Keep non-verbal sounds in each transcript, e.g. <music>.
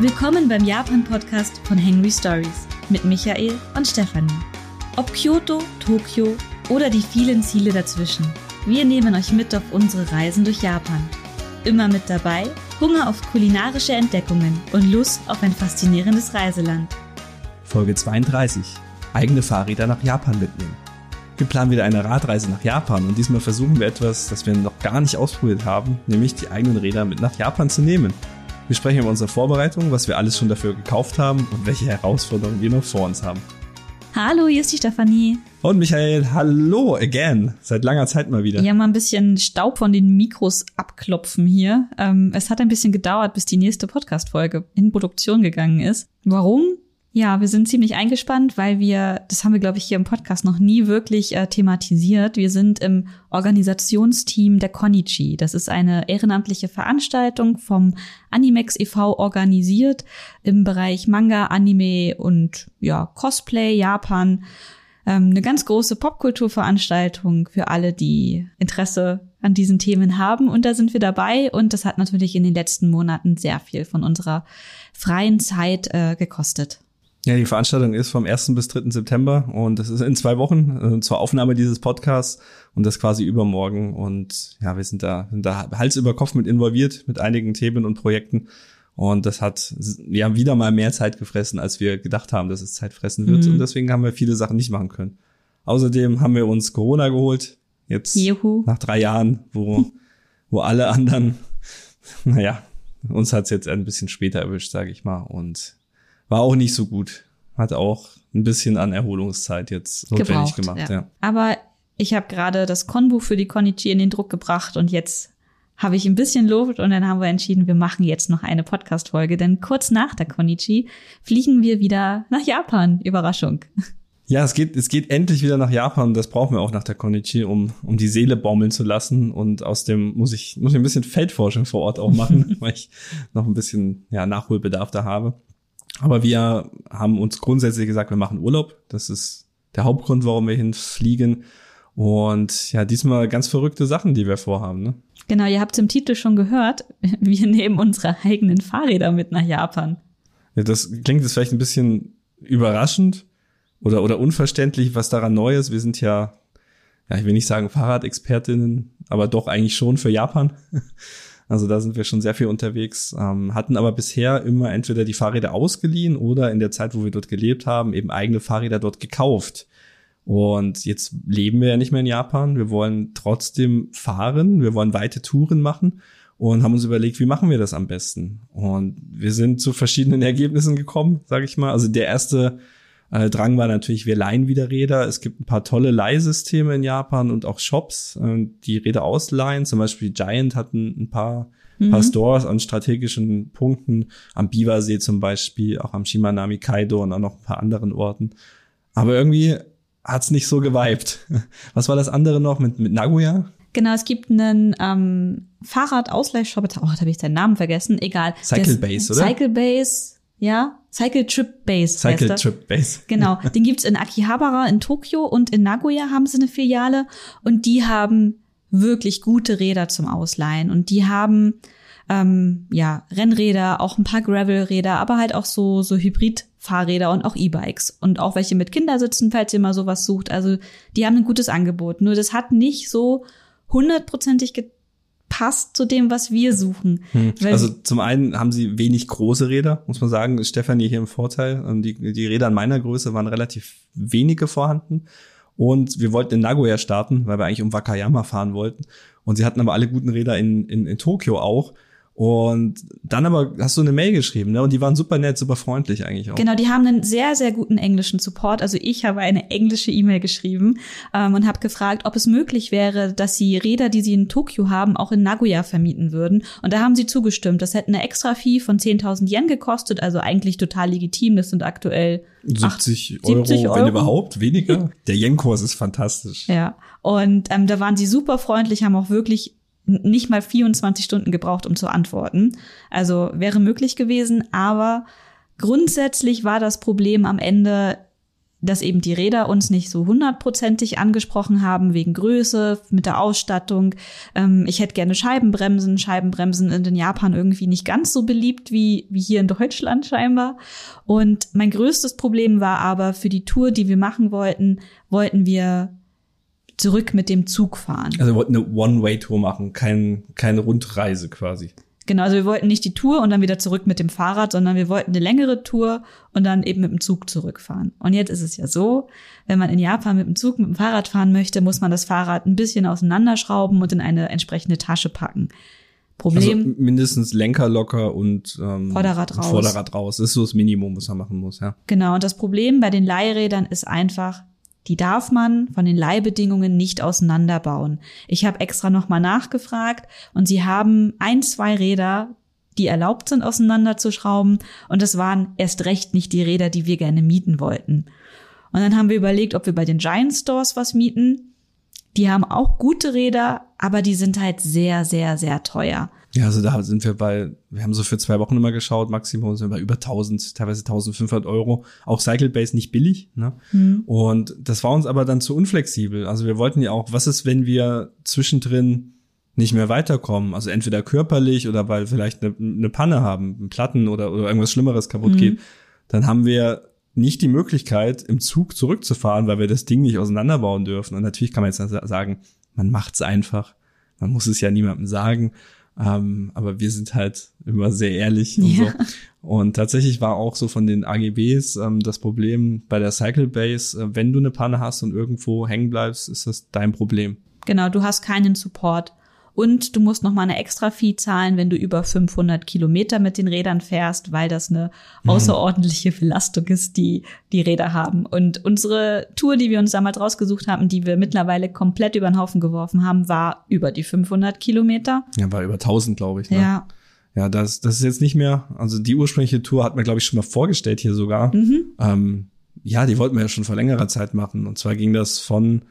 Willkommen beim Japan-Podcast von Henry Stories mit Michael und Stefanie. Ob Kyoto, Tokio oder die vielen Ziele dazwischen, wir nehmen euch mit auf unsere Reisen durch Japan. Immer mit dabei Hunger auf kulinarische Entdeckungen und Lust auf ein faszinierendes Reiseland. Folge 32. Eigene Fahrräder nach Japan mitnehmen. Wir planen wieder eine Radreise nach Japan und diesmal versuchen wir etwas, das wir noch gar nicht ausprobiert haben, nämlich die eigenen Räder mit nach Japan zu nehmen. Wir sprechen über unsere Vorbereitung, was wir alles schon dafür gekauft haben und welche Herausforderungen wir noch vor uns haben. Hallo, hier ist die Stefanie. Und Michael, hallo again. Seit langer Zeit mal wieder. Ja, mal ein bisschen Staub von den Mikros abklopfen hier. Ähm, es hat ein bisschen gedauert, bis die nächste Podcast-Folge in Produktion gegangen ist. Warum? Ja, wir sind ziemlich eingespannt, weil wir, das haben wir, glaube ich, hier im Podcast noch nie wirklich äh, thematisiert. Wir sind im Organisationsteam der Konichi. Das ist eine ehrenamtliche Veranstaltung vom Animex e.V. organisiert im Bereich Manga, Anime und ja, Cosplay, Japan. Ähm, eine ganz große Popkulturveranstaltung für alle, die Interesse an diesen Themen haben. Und da sind wir dabei. Und das hat natürlich in den letzten Monaten sehr viel von unserer freien Zeit äh, gekostet. Ja, die Veranstaltung ist vom 1. bis 3. September und das ist in zwei Wochen äh, zur Aufnahme dieses Podcasts und das quasi übermorgen. Und ja, wir sind da, sind da Hals über Kopf mit involviert mit einigen Themen und Projekten. Und das hat, wir haben wieder mal mehr Zeit gefressen, als wir gedacht haben, dass es Zeit fressen wird. Mhm. Und deswegen haben wir viele Sachen nicht machen können. Außerdem haben wir uns Corona geholt. Jetzt Juhu. nach drei Jahren, wo, wo alle anderen, <laughs> naja, uns hat's jetzt ein bisschen später erwischt, sage ich mal. Und war auch nicht so gut. Hat auch ein bisschen an Erholungszeit jetzt notwendig Gebraucht, gemacht. Ja. ja. Aber ich habe gerade das Konbuch für die Konichi in den Druck gebracht und jetzt habe ich ein bisschen Luft und dann haben wir entschieden, wir machen jetzt noch eine Podcast-Folge, denn kurz nach der Konichi fliegen wir wieder nach Japan. Überraschung. Ja, es geht, es geht endlich wieder nach Japan. Das brauchen wir auch nach der Konichi, um, um die Seele baumeln zu lassen. Und aus dem muss ich, muss ich ein bisschen Feldforschung vor Ort auch machen, <laughs> weil ich noch ein bisschen, ja, Nachholbedarf da habe. Aber wir haben uns grundsätzlich gesagt, wir machen Urlaub. Das ist der Hauptgrund, warum wir hinfliegen. Und ja, diesmal ganz verrückte Sachen, die wir vorhaben. Ne? Genau, ihr habt es im Titel schon gehört. <laughs> Wir nehmen unsere eigenen Fahrräder mit nach Japan. Ja, das klingt jetzt vielleicht ein bisschen überraschend oder, oder unverständlich, was daran neu ist. Wir sind ja, ja, ich will nicht sagen Fahrradexpertinnen, aber doch eigentlich schon für Japan. <laughs> Also da sind wir schon sehr viel unterwegs, ähm, hatten aber bisher immer entweder die Fahrräder ausgeliehen oder in der Zeit, wo wir dort gelebt haben, eben eigene Fahrräder dort gekauft. Und jetzt leben wir ja nicht mehr in Japan. Wir wollen trotzdem fahren, wir wollen weite Touren machen und haben uns überlegt, wie machen wir das am besten? Und wir sind zu verschiedenen <laughs> Ergebnissen gekommen, sage ich mal. Also der erste äh, Drang war natürlich, wir leihen wieder Räder. Es gibt ein paar tolle Leihsysteme in Japan und auch Shops, äh, die Räder ausleihen. Zum Beispiel Giant hat ein, ein paar, mhm. paar Stores an strategischen Punkten, am Biwasee zum Beispiel, auch am Shimanami Kaido und auch noch ein paar anderen Orten. Aber irgendwie hat's nicht so geweibt. <laughs> Was war das andere noch mit, mit Nagoya? Genau, es gibt einen ähm, Fahrradausleihshop. Oh, da habe ich seinen Namen vergessen. Egal. Cycle Base, oder? Cycle Base ja, Cycle Trip Base. Cycle Trip Base. Genau, <laughs> den gibt's in Akihabara in Tokio und in Nagoya haben sie eine Filiale und die haben wirklich gute Räder zum Ausleihen und die haben ähm, ja Rennräder, auch ein paar Gravelräder, aber halt auch so so Hybrid-Fahrräder und auch E-Bikes und auch welche mit Kindersitzen, falls ihr mal sowas sucht. Also die haben ein gutes Angebot. Nur das hat nicht so hundertprozentig passt zu dem, was wir suchen. Hm. Also zum einen haben sie wenig große Räder, muss man sagen. Stefanie hier im Vorteil. Die, die Räder an meiner Größe waren relativ wenige vorhanden. Und wir wollten in Nagoya starten, weil wir eigentlich um Wakayama fahren wollten. Und sie hatten aber alle guten Räder in, in, in Tokio auch. Und dann aber hast du eine Mail geschrieben, ne? Und die waren super nett, super freundlich eigentlich auch. Genau, die haben einen sehr, sehr guten englischen Support. Also ich habe eine englische E-Mail geschrieben ähm, und habe gefragt, ob es möglich wäre, dass sie Räder, die sie in Tokio haben, auch in Nagoya vermieten würden. Und da haben sie zugestimmt. Das hätte eine extra Fee von 10.000 Yen gekostet, also eigentlich total legitim. Das sind aktuell 70, 8, Euro, 70 Euro, wenn überhaupt, weniger. <laughs> Der Yen-Kurs ist fantastisch. Ja, und ähm, da waren sie super freundlich, haben auch wirklich nicht mal 24 Stunden gebraucht, um zu antworten. Also wäre möglich gewesen, aber grundsätzlich war das Problem am Ende dass eben die Räder uns nicht so hundertprozentig angesprochen haben wegen Größe, mit der Ausstattung. Ähm, ich hätte gerne Scheibenbremsen. Scheibenbremsen in Japan irgendwie nicht ganz so beliebt wie, wie hier in Deutschland scheinbar. Und mein größtes Problem war aber für die Tour, die wir machen wollten, wollten wir zurück mit dem Zug fahren. Also wir wollten eine One-Way-Tour machen, kein, keine Rundreise quasi. Genau, also wir wollten nicht die Tour und dann wieder zurück mit dem Fahrrad, sondern wir wollten eine längere Tour und dann eben mit dem Zug zurückfahren. Und jetzt ist es ja so, wenn man in Japan mit dem Zug, mit dem Fahrrad fahren möchte, muss man das Fahrrad ein bisschen auseinanderschrauben und in eine entsprechende Tasche packen. Problem. Also mindestens Lenker locker und ähm, Vorderrad raus. Vorderrad raus. Das ist so das Minimum, was man machen muss, ja. Genau, und das Problem bei den Leihrädern ist einfach, die darf man von den Leihbedingungen nicht auseinanderbauen. Ich habe extra nochmal nachgefragt und sie haben ein, zwei Räder, die erlaubt sind, auseinanderzuschrauben. Und das waren erst recht nicht die Räder, die wir gerne mieten wollten. Und dann haben wir überlegt, ob wir bei den Giant Stores was mieten. Die haben auch gute Räder, aber die sind halt sehr, sehr, sehr teuer. Ja, also da sind wir bei, wir haben so für zwei Wochen immer geschaut, Maximum sind wir bei über 1000, teilweise 1500 Euro. Auch Cycle Base nicht billig, ne? Mhm. Und das war uns aber dann zu unflexibel. Also wir wollten ja auch, was ist, wenn wir zwischendrin nicht mehr weiterkommen? Also entweder körperlich oder weil vielleicht eine, eine Panne haben, einen Platten oder, oder irgendwas Schlimmeres kaputt mhm. geht. Dann haben wir nicht die Möglichkeit, im Zug zurückzufahren, weil wir das Ding nicht auseinanderbauen dürfen. Und natürlich kann man jetzt sagen, man macht's einfach. Man muss es ja niemandem sagen. Ähm, aber wir sind halt immer sehr ehrlich und ja. so. Und tatsächlich war auch so von den AGBs ähm, das Problem bei der Cycle Base, äh, wenn du eine Panne hast und irgendwo hängen bleibst, ist das dein Problem. Genau, du hast keinen Support. Und du musst noch mal eine extra Fee zahlen, wenn du über 500 Kilometer mit den Rädern fährst, weil das eine mhm. außerordentliche Belastung ist, die die Räder haben. Und unsere Tour, die wir uns damals rausgesucht haben, die wir mittlerweile komplett über den Haufen geworfen haben, war über die 500 Kilometer. Ja, war über 1000, glaube ich. Ne? Ja. Ja, das, das ist jetzt nicht mehr, also die ursprüngliche Tour hat man, glaube ich, schon mal vorgestellt hier sogar. Mhm. Ähm, ja, die wollten wir ja schon vor längerer Zeit machen. Und zwar ging das von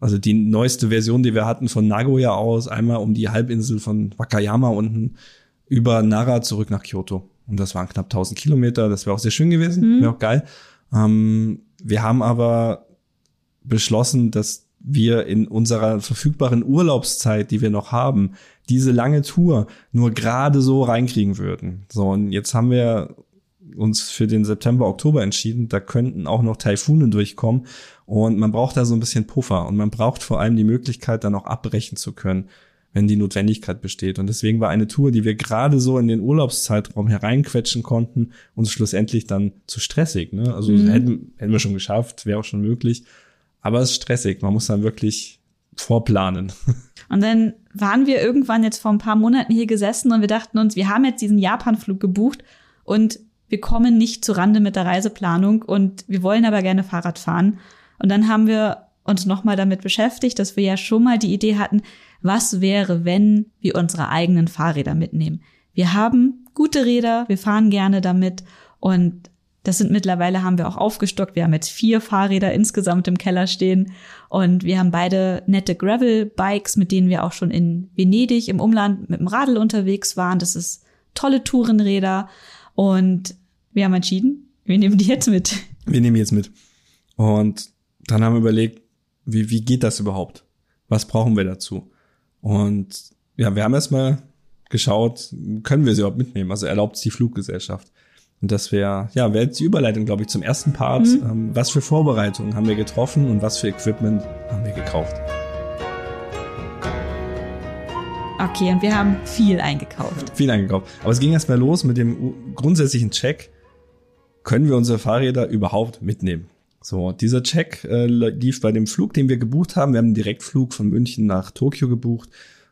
also die neueste Version, die wir hatten von Nagoya aus, einmal um die Halbinsel von Wakayama unten über Nara zurück nach Kyoto. Und das waren knapp 1000 Kilometer. Das wäre auch sehr schön gewesen, mhm. wäre auch geil. Ähm, wir haben aber beschlossen, dass wir in unserer verfügbaren Urlaubszeit, die wir noch haben, diese lange Tour nur gerade so reinkriegen würden. So, und jetzt haben wir uns für den September, Oktober entschieden. Da könnten auch noch Taifune durchkommen. Und man braucht da so ein bisschen Puffer. Und man braucht vor allem die Möglichkeit, dann auch abbrechen zu können, wenn die Notwendigkeit besteht. Und deswegen war eine Tour, die wir gerade so in den Urlaubszeitraum hereinquetschen konnten, uns schlussendlich dann zu stressig. Ne? Also mhm. hätten, hätten wir schon geschafft, wäre auch schon möglich. Aber es ist stressig. Man muss dann wirklich vorplanen. <laughs> Und dann waren wir irgendwann jetzt vor ein paar Monaten hier gesessen und wir dachten uns, wir haben jetzt diesen Japan-Flug gebucht und wir kommen nicht zu Rande mit der Reiseplanung und wir wollen aber gerne Fahrrad fahren. Und dann haben wir uns nochmal damit beschäftigt, dass wir ja schon mal die Idee hatten, was wäre, wenn wir unsere eigenen Fahrräder mitnehmen. Wir haben gute Räder, wir fahren gerne damit und das sind mittlerweile haben wir auch aufgestockt. Wir haben jetzt vier Fahrräder insgesamt im Keller stehen und wir haben beide nette Gravel-Bikes, mit denen wir auch schon in Venedig im Umland mit dem Radl unterwegs waren. Das ist tolle Tourenräder und wir haben entschieden, wir nehmen die jetzt mit. Wir nehmen die jetzt mit. Und dann haben wir überlegt, wie, wie geht das überhaupt? Was brauchen wir dazu? Und ja, wir haben erstmal geschaut, können wir sie überhaupt mitnehmen? Also erlaubt es die Fluggesellschaft? Und das wäre, ja, wäre jetzt die Überleitung, glaube ich, zum ersten Part. Mhm. Ähm, was für Vorbereitungen haben wir getroffen und was für Equipment haben wir gekauft? Okay, und wir haben viel eingekauft. Viel eingekauft. Aber es ging erstmal los mit dem grundsätzlichen Check. Können wir unsere Fahrräder überhaupt mitnehmen? So, dieser Check äh, lief bei dem Flug, den wir gebucht haben. Wir haben einen Direktflug von München nach Tokio gebucht.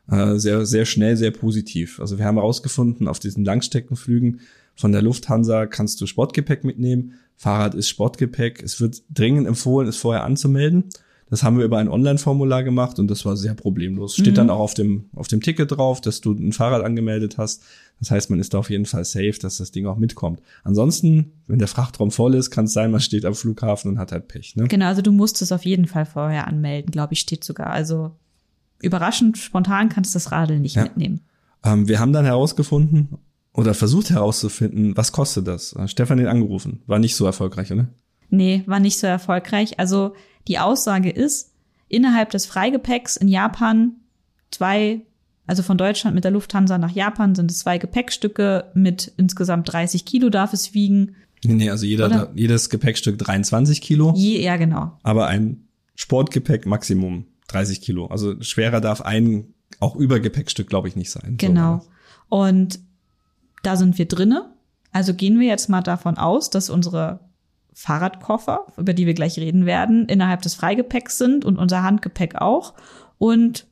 Äh, sehr, sehr schnell, sehr positiv. Also wir haben herausgefunden, auf diesen Langstreckenflügen von der Lufthansa kannst du Sportgepäck mitnehmen. Fahrrad ist Sportgepäck. Es wird dringend empfohlen, es vorher anzumelden. Das haben wir über ein Online-Formular gemacht und das war sehr problemlos. Steht mhm. dann auch auf dem, auf dem Ticket drauf, dass du ein Fahrrad angemeldet hast. Das heißt, man ist da auf jeden Fall safe, dass das Ding auch mitkommt. Ansonsten, wenn der Frachtraum voll ist, kann es sein, man steht am Flughafen und hat halt Pech. Ne? Genau, also du musst es auf jeden Fall vorher anmelden, glaube ich, steht sogar. Also überraschend, spontan kannst du das Radl nicht ja. mitnehmen. Ähm, wir haben dann herausgefunden oder versucht herauszufinden, was kostet das. Stefan den angerufen. War nicht so erfolgreich, oder? Nee, war nicht so erfolgreich. Also die Aussage ist, innerhalb des Freigepäcks in Japan zwei, also von Deutschland mit der Lufthansa nach Japan sind es zwei Gepäckstücke mit insgesamt 30 Kilo darf es wiegen. Nee, also jeder, jedes Gepäckstück 23 Kilo. Je, ja, genau. Aber ein Sportgepäck Maximum 30 Kilo. Also schwerer darf ein auch Übergepäckstück, glaube ich, nicht sein. Genau. So Und da sind wir drinne. Also gehen wir jetzt mal davon aus, dass unsere Fahrradkoffer, über die wir gleich reden werden, innerhalb des Freigepäcks sind und unser Handgepäck auch. Und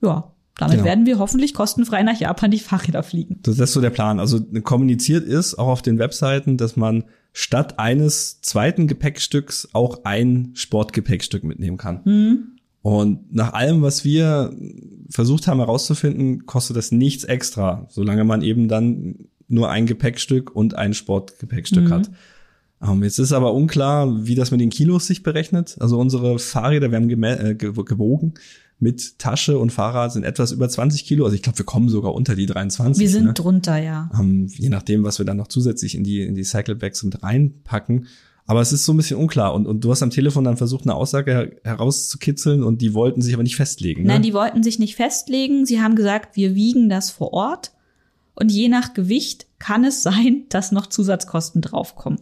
ja, damit genau. werden wir hoffentlich kostenfrei nach Japan die Fahrräder fliegen. Das ist so der Plan. Also kommuniziert ist auch auf den Webseiten, dass man statt eines zweiten Gepäckstücks auch ein Sportgepäckstück mitnehmen kann. Mhm. Und nach allem, was wir versucht haben herauszufinden, kostet das nichts extra, solange man eben dann nur ein Gepäckstück und ein Sportgepäckstück mhm. hat. Um, ähm, jetzt ist aber unklar, wie das mit den Kilos sich berechnet. Also unsere Fahrräder, wir haben äh, gewogen mit Tasche und Fahrrad sind etwas über 20 Kilo. Also ich glaube, wir kommen sogar unter die 23. Wir sind ne? drunter, ja. Um, ähm, je nachdem, was wir dann noch zusätzlich in die, in die Cyclebags mit reinpacken. Aber es ist so ein bisschen unklar. Und, und du hast am Telefon dann versucht, eine Aussage herauszukitzeln und die wollten sich aber nicht festlegen. Ne? Nein, die wollten sich nicht festlegen. Sie haben gesagt, wir wiegen das vor Ort. Und je nach Gewicht kann es sein, dass noch Zusatzkosten draufkommen.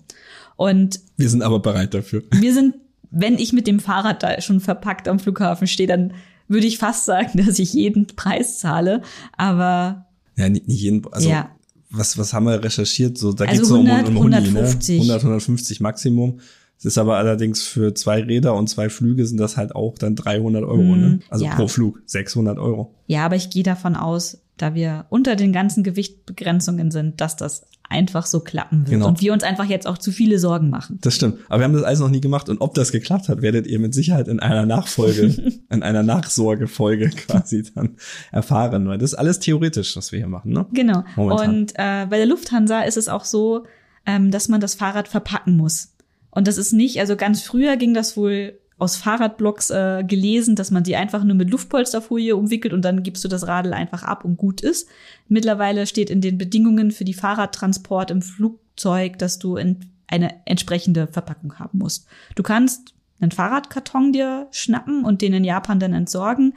Und wir sind aber bereit dafür. Wir sind, wenn ich mit dem Fahrrad da schon verpackt am Flughafen stehe, dann würde ich fast sagen, <laughs> dass ich jeden Preis zahle. Aber ja, nicht, nicht jeden. Also ja was, was haben wir recherchiert? So, da also geht's 100, um, um Huni, 150. Ne? 100, 150 Maximum. Es ist aber allerdings für zwei Räder und zwei Flüge sind das halt auch dann 300 Euro, mm, ne? Also ja. pro Flug 600 Euro. Ja, aber ich gehe davon aus, da wir unter den ganzen Gewichtbegrenzungen sind, dass das einfach so klappen wird. Genau. Und wir uns einfach jetzt auch zu viele Sorgen machen. Das stimmt. Aber wir haben das alles noch nie gemacht. Und ob das geklappt hat, werdet ihr mit Sicherheit in einer Nachfolge, <laughs> in einer Nachsorgefolge quasi dann erfahren. Weil das ist alles theoretisch, was wir hier machen. Ne? Genau. Momentan. Und äh, bei der Lufthansa ist es auch so, ähm, dass man das Fahrrad verpacken muss. Und das ist nicht, also ganz früher ging das wohl aus Fahrradblogs äh, gelesen, dass man sie einfach nur mit Luftpolsterfolie umwickelt und dann gibst du das Radl einfach ab und gut ist. Mittlerweile steht in den Bedingungen für die Fahrradtransport im Flugzeug, dass du eine entsprechende Verpackung haben musst. Du kannst einen Fahrradkarton dir schnappen und den in Japan dann entsorgen.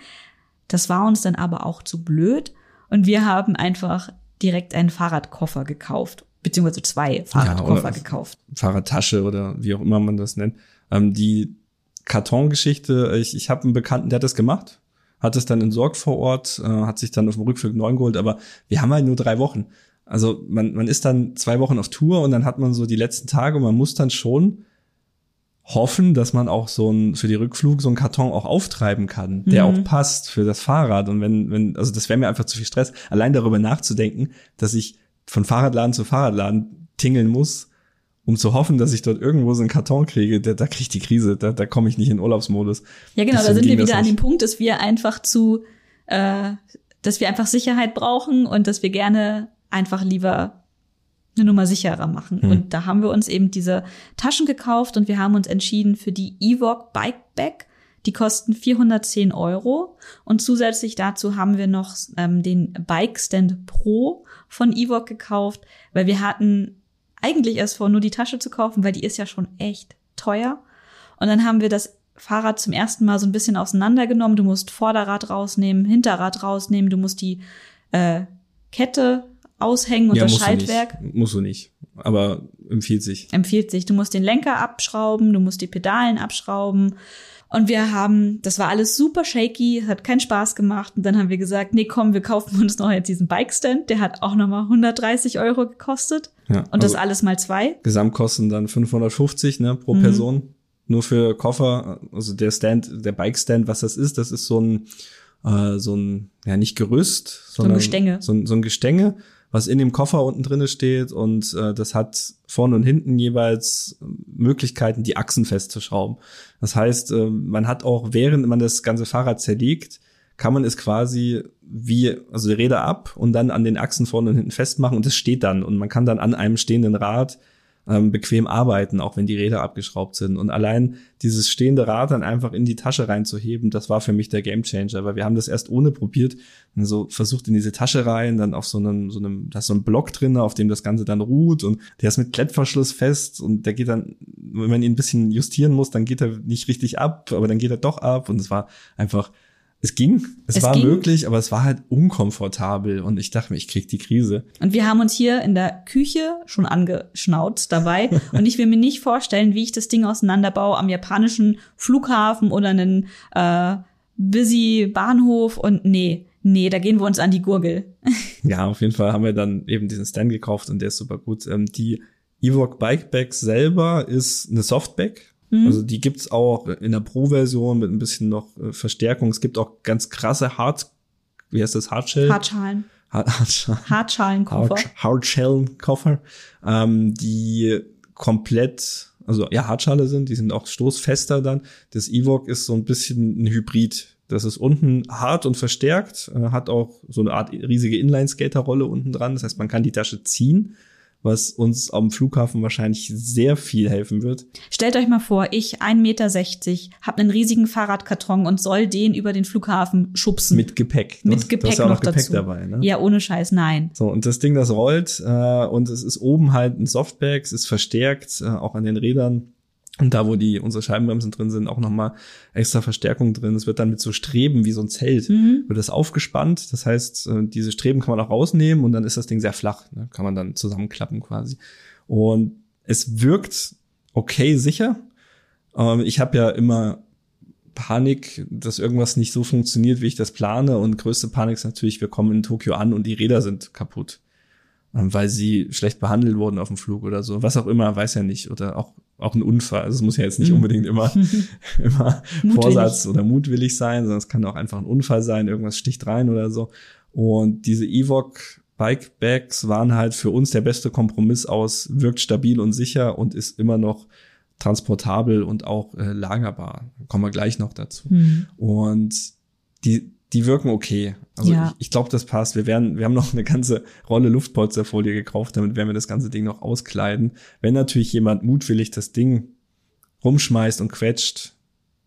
Das war uns dann aber auch zu blöd und wir haben einfach direkt einen Fahrradkoffer gekauft, beziehungsweise zwei Fahrradkoffer ja, gekauft. Fahrradtasche oder wie auch immer man das nennt, ähm, die Kartongeschichte, ich, ich habe einen Bekannten, der hat das gemacht, hat es dann entsorgt vor Ort, äh, hat sich dann auf dem Rückflug neu geholt, aber wir haben halt nur drei Wochen. Also man, man ist dann zwei Wochen auf Tour und dann hat man so die letzten Tage und man muss dann schon hoffen, dass man auch so ein für die Rückflug so einen Karton auch auftreiben kann, der mhm. auch passt für das Fahrrad. Und wenn, wenn, also das wäre mir einfach zu viel Stress, allein darüber nachzudenken, dass ich von Fahrradladen zu Fahrradladen tingeln muss, um zu hoffen, dass ich dort irgendwo so einen Karton kriege, da, da kriege ich die Krise, da, da komme ich nicht in Urlaubsmodus. Ja, genau, Deswegen da sind wir wieder an dem Punkt, dass wir einfach zu, äh, dass wir einfach Sicherheit brauchen und dass wir gerne einfach lieber eine Nummer sicherer machen. Mhm. Und da haben wir uns eben diese Taschen gekauft und wir haben uns entschieden für die Evoque Bike Bag. Die kosten 410 Euro. Und zusätzlich dazu haben wir noch ähm, den Bike Stand Pro von Evoque gekauft, weil wir hatten eigentlich erst vor, nur die Tasche zu kaufen, weil die ist ja schon echt teuer. Und dann haben wir das Fahrrad zum ersten Mal so ein bisschen auseinandergenommen. Du musst Vorderrad rausnehmen, Hinterrad rausnehmen, du musst die äh, Kette aushängen und ja, das musst Schaltwerk. Du nicht. Musst du nicht, aber empfiehlt sich. Empfiehlt sich. Du musst den Lenker abschrauben, du musst die Pedalen abschrauben und wir haben, das war alles super shaky, hat keinen Spaß gemacht. Und dann haben wir gesagt, nee, komm, wir kaufen uns noch jetzt diesen Bikestand. Der hat auch nochmal 130 Euro gekostet. Ja, und das also alles mal zwei. Gesamtkosten dann 550 ne, pro mhm. Person. Nur für Koffer, also der Stand, der Bikestand, was das ist, das ist so ein, äh, so ein, ja nicht Gerüst, sondern so ein Gestänge. So ein, so ein Gestänge was in dem Koffer unten drinne steht und äh, das hat vorne und hinten jeweils Möglichkeiten, die Achsen festzuschrauben. Das heißt, äh, man hat auch, während man das ganze Fahrrad zerlegt, kann man es quasi wie, also die Räder ab und dann an den Achsen vorne und hinten festmachen und es steht dann und man kann dann an einem stehenden Rad ähm, bequem arbeiten, auch wenn die Räder abgeschraubt sind. Und allein dieses stehende Rad dann einfach in die Tasche reinzuheben, das war für mich der Gamechanger, weil wir haben das erst ohne probiert und so versucht in diese Tasche rein, dann auf so einem, so einem, da ist so ein Block drin, auf dem das Ganze dann ruht und der ist mit Klettverschluss fest und der geht dann, wenn man ihn ein bisschen justieren muss, dann geht er nicht richtig ab, aber dann geht er doch ab und es war einfach es ging, es, es war ging. möglich, aber es war halt unkomfortabel und ich dachte mir, ich krieg die Krise. Und wir haben uns hier in der Küche schon angeschnauzt dabei <laughs> und ich will mir nicht vorstellen, wie ich das Ding auseinanderbaue am japanischen Flughafen oder einen äh, busy Bahnhof und nee, nee, da gehen wir uns an die Gurgel. <laughs> ja, auf jeden Fall haben wir dann eben diesen Stand gekauft und der ist super gut. Ähm, die Bike Bag selber ist eine Softbag, Mhm. Also die gibt's auch in der Pro-Version mit ein bisschen noch äh, Verstärkung. Es gibt auch ganz krasse Hard, wie heißt das, Hardshell? Hardschalen. Hartschalenkoffer. Hardschalenkoffer, ähm, die komplett, also ja, Hartschale sind, die sind auch stoßfester dann. Das Evoque ist so ein bisschen ein Hybrid. Das ist unten hart und verstärkt, äh, hat auch so eine Art riesige Inline-Skater-Rolle unten dran. Das heißt, man kann die Tasche ziehen was uns am Flughafen wahrscheinlich sehr viel helfen wird. Stellt euch mal vor, ich, 1,60 Meter, habe einen riesigen Fahrradkarton und soll den über den Flughafen schubsen. Mit Gepäck. Mit das, Gepäck das ja noch, noch Gepäck dazu. dabei. Ne? Ja, ohne Scheiß, nein. So, und das Ding, das rollt äh, und es ist oben halt ein Softbag, es ist verstärkt, äh, auch an den Rädern. Und da, wo die unsere Scheibenbremsen drin sind, auch nochmal extra Verstärkung drin. Es wird dann mit so Streben wie so ein Zelt, mhm. wird das aufgespannt. Das heißt, äh, diese Streben kann man auch rausnehmen und dann ist das Ding sehr flach. Ne? Kann man dann zusammenklappen quasi. Und es wirkt okay sicher. Ähm, ich habe ja immer Panik, dass irgendwas nicht so funktioniert, wie ich das plane. Und größte Panik ist natürlich, wir kommen in Tokio an und die Räder sind kaputt ähm, weil sie schlecht behandelt wurden auf dem Flug oder so. Was auch immer, weiß ja nicht. Oder auch auch ein Unfall. Also es muss ja jetzt nicht mhm. unbedingt immer, <laughs> immer Vorsatz oder mutwillig sein, sondern es kann auch einfach ein Unfall sein, irgendwas sticht rein oder so. Und diese Evoque Bike Bags waren halt für uns der beste Kompromiss aus, wirkt stabil und sicher und ist immer noch transportabel und auch äh, lagerbar. Kommen wir gleich noch dazu. Mhm. Und die, die wirken okay. Also ja. ich, ich glaube, das passt. Wir werden, wir haben noch eine ganze Rolle Luftpolsterfolie gekauft, damit werden wir das ganze Ding noch auskleiden. Wenn natürlich jemand mutwillig das Ding rumschmeißt und quetscht,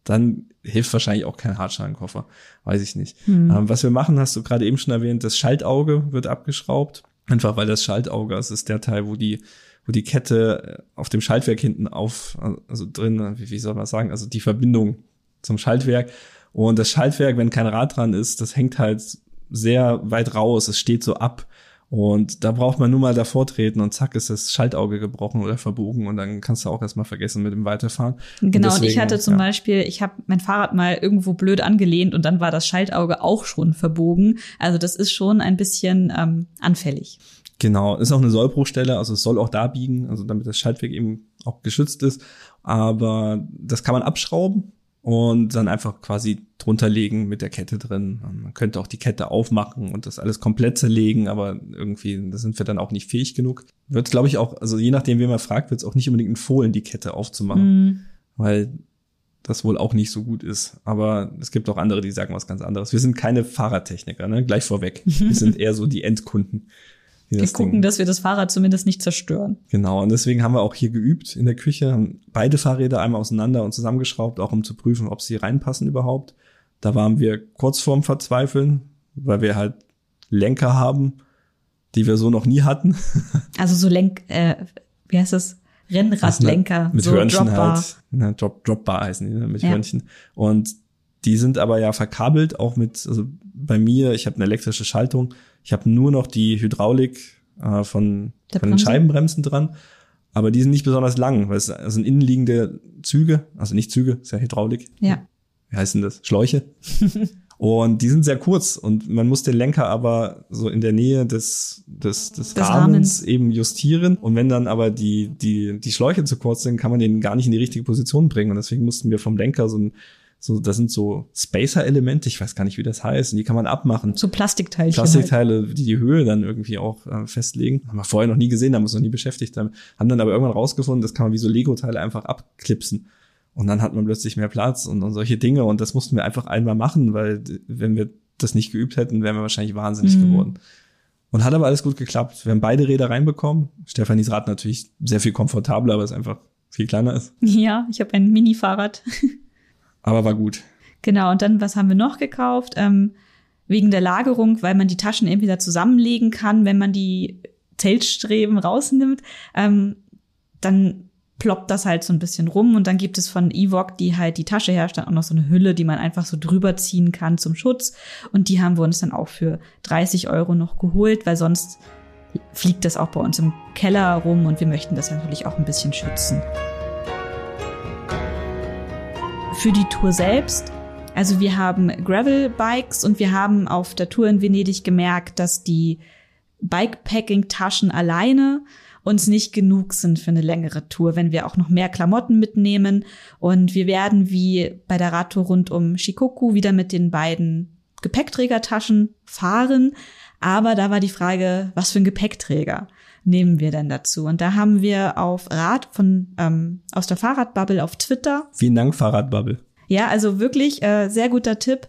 dann hilft wahrscheinlich auch kein Hartschalenkoffer. Weiß ich nicht. Hm. Ähm, was wir machen, hast du gerade eben schon erwähnt, das Schaltauge wird abgeschraubt. Einfach weil das Schaltauge, das ist der Teil, wo die, wo die Kette auf dem Schaltwerk hinten auf, also drin, wie, wie soll man sagen, also die Verbindung zum Schaltwerk und das Schaltwerk, wenn kein Rad dran ist, das hängt halt sehr weit raus, es steht so ab. Und da braucht man nur mal davor treten und zack ist das Schaltauge gebrochen oder verbogen und dann kannst du auch erstmal vergessen mit dem Weiterfahren. Genau, und, deswegen, und ich hatte zum ja. Beispiel, ich habe mein Fahrrad mal irgendwo blöd angelehnt und dann war das Schaltauge auch schon verbogen. Also das ist schon ein bisschen ähm, anfällig. Genau, ist auch eine Sollbruchstelle, also es soll auch da biegen, also damit das Schaltwerk eben auch geschützt ist. Aber das kann man abschrauben und dann einfach quasi drunter legen mit der Kette drin. Man könnte auch die Kette aufmachen und das alles komplett zerlegen, aber irgendwie, da sind wir dann auch nicht fähig genug. Wird, glaube ich, auch, also je nachdem, wie man fragt, wird es auch nicht unbedingt empfohlen, die Kette aufzumachen, mhm. weil das wohl auch nicht so gut ist. Aber es gibt auch andere, die sagen was ganz anderes. Wir sind keine Fahrradtechniker, ne? Gleich vorweg. Wir <laughs> sind eher so die Endkunden. Wir gucken, Ding. dass wir das Fahrrad zumindest nicht zerstören. Genau, und deswegen haben wir auch hier geübt in der Küche, haben beide Fahrräder einmal auseinander und zusammengeschraubt, auch um zu prüfen, ob sie reinpassen überhaupt. Da waren wir kurz vorm Verzweifeln, weil wir halt Lenker haben, die wir so noch nie hatten. <laughs> Also so Lenk, äh, wie heißt das? Rennradlenker. Mit so Hörnchen Dropbar. halt. Na, Drop, Dropbar heißen die, ne? mit ja. Hörnchen. Und die sind aber ja verkabelt, auch mit, also bei mir, ich habe eine elektrische Schaltung ich habe nur noch die Hydraulik äh, von, von den Scheibenbremsen dran. Aber die sind nicht besonders lang, weil es sind innenliegende Züge, also nicht Züge, ist ja Hydraulik. Ja. Wie heißen das? Schläuche. <laughs> und die sind sehr kurz und man muss den Lenker aber so in der Nähe des, des, des, des Rahmens, Rahmens eben justieren. Und wenn dann aber die, die, die Schläuche zu kurz sind, kann man den gar nicht in die richtige Position bringen. Und deswegen mussten wir vom Lenker so ein so, das sind so Spacer-Elemente, ich weiß gar nicht, wie das heißt, und die kann man abmachen. So Plastikteile. Plastikteile, halt. die die Höhe dann irgendwie auch äh, festlegen. Haben wir vorher noch nie gesehen, haben uns noch nie beschäftigt damit. Haben dann aber irgendwann rausgefunden, das kann man wie so Lego-Teile einfach abklipsen. Und dann hat man plötzlich mehr Platz und, und solche Dinge. Und das mussten wir einfach einmal machen, weil wenn wir das nicht geübt hätten, wären wir wahrscheinlich wahnsinnig mhm. geworden. Und hat aber alles gut geklappt. Wir haben beide Räder reinbekommen. Stefanis Rad natürlich sehr viel komfortabler, aber es einfach viel kleiner ist. <laughs> Ja, ich habe ein Mini-Fahrrad. <laughs> aber war gut. Genau, und dann, was haben wir noch gekauft? Ähm, wegen der Lagerung, weil man die Taschen entweder zusammenlegen kann, wenn man die Zeltstreben rausnimmt, ähm, dann ploppt das halt so ein bisschen rum und dann gibt es von Evok, die halt die Tasche herstellen, auch noch so eine Hülle, die man einfach so drüber ziehen kann zum Schutz und die haben wir uns dann auch für 30 Euro noch geholt, weil sonst fliegt das auch bei uns im Keller rum und wir möchten das natürlich auch ein bisschen schützen. Für die Tour selbst also wir haben Gravel-Bikes und wir haben auf der Tour in Venedig gemerkt, dass die Bikepacking-Taschen alleine uns nicht genug sind für eine längere Tour, wenn wir auch noch mehr Klamotten mitnehmen. Und wir werden wie bei der Radtour rund um Shikoku wieder mit den beiden Gepäckträgertaschen fahren. Aber da war die Frage, was für ein Gepäckträger nehmen wir denn dazu? Und da haben wir auf Rad von ähm, aus der Fahrradbubble auf Twitter. Vielen Dank, Fahrradbubble. Ja, also wirklich äh, sehr guter Tipp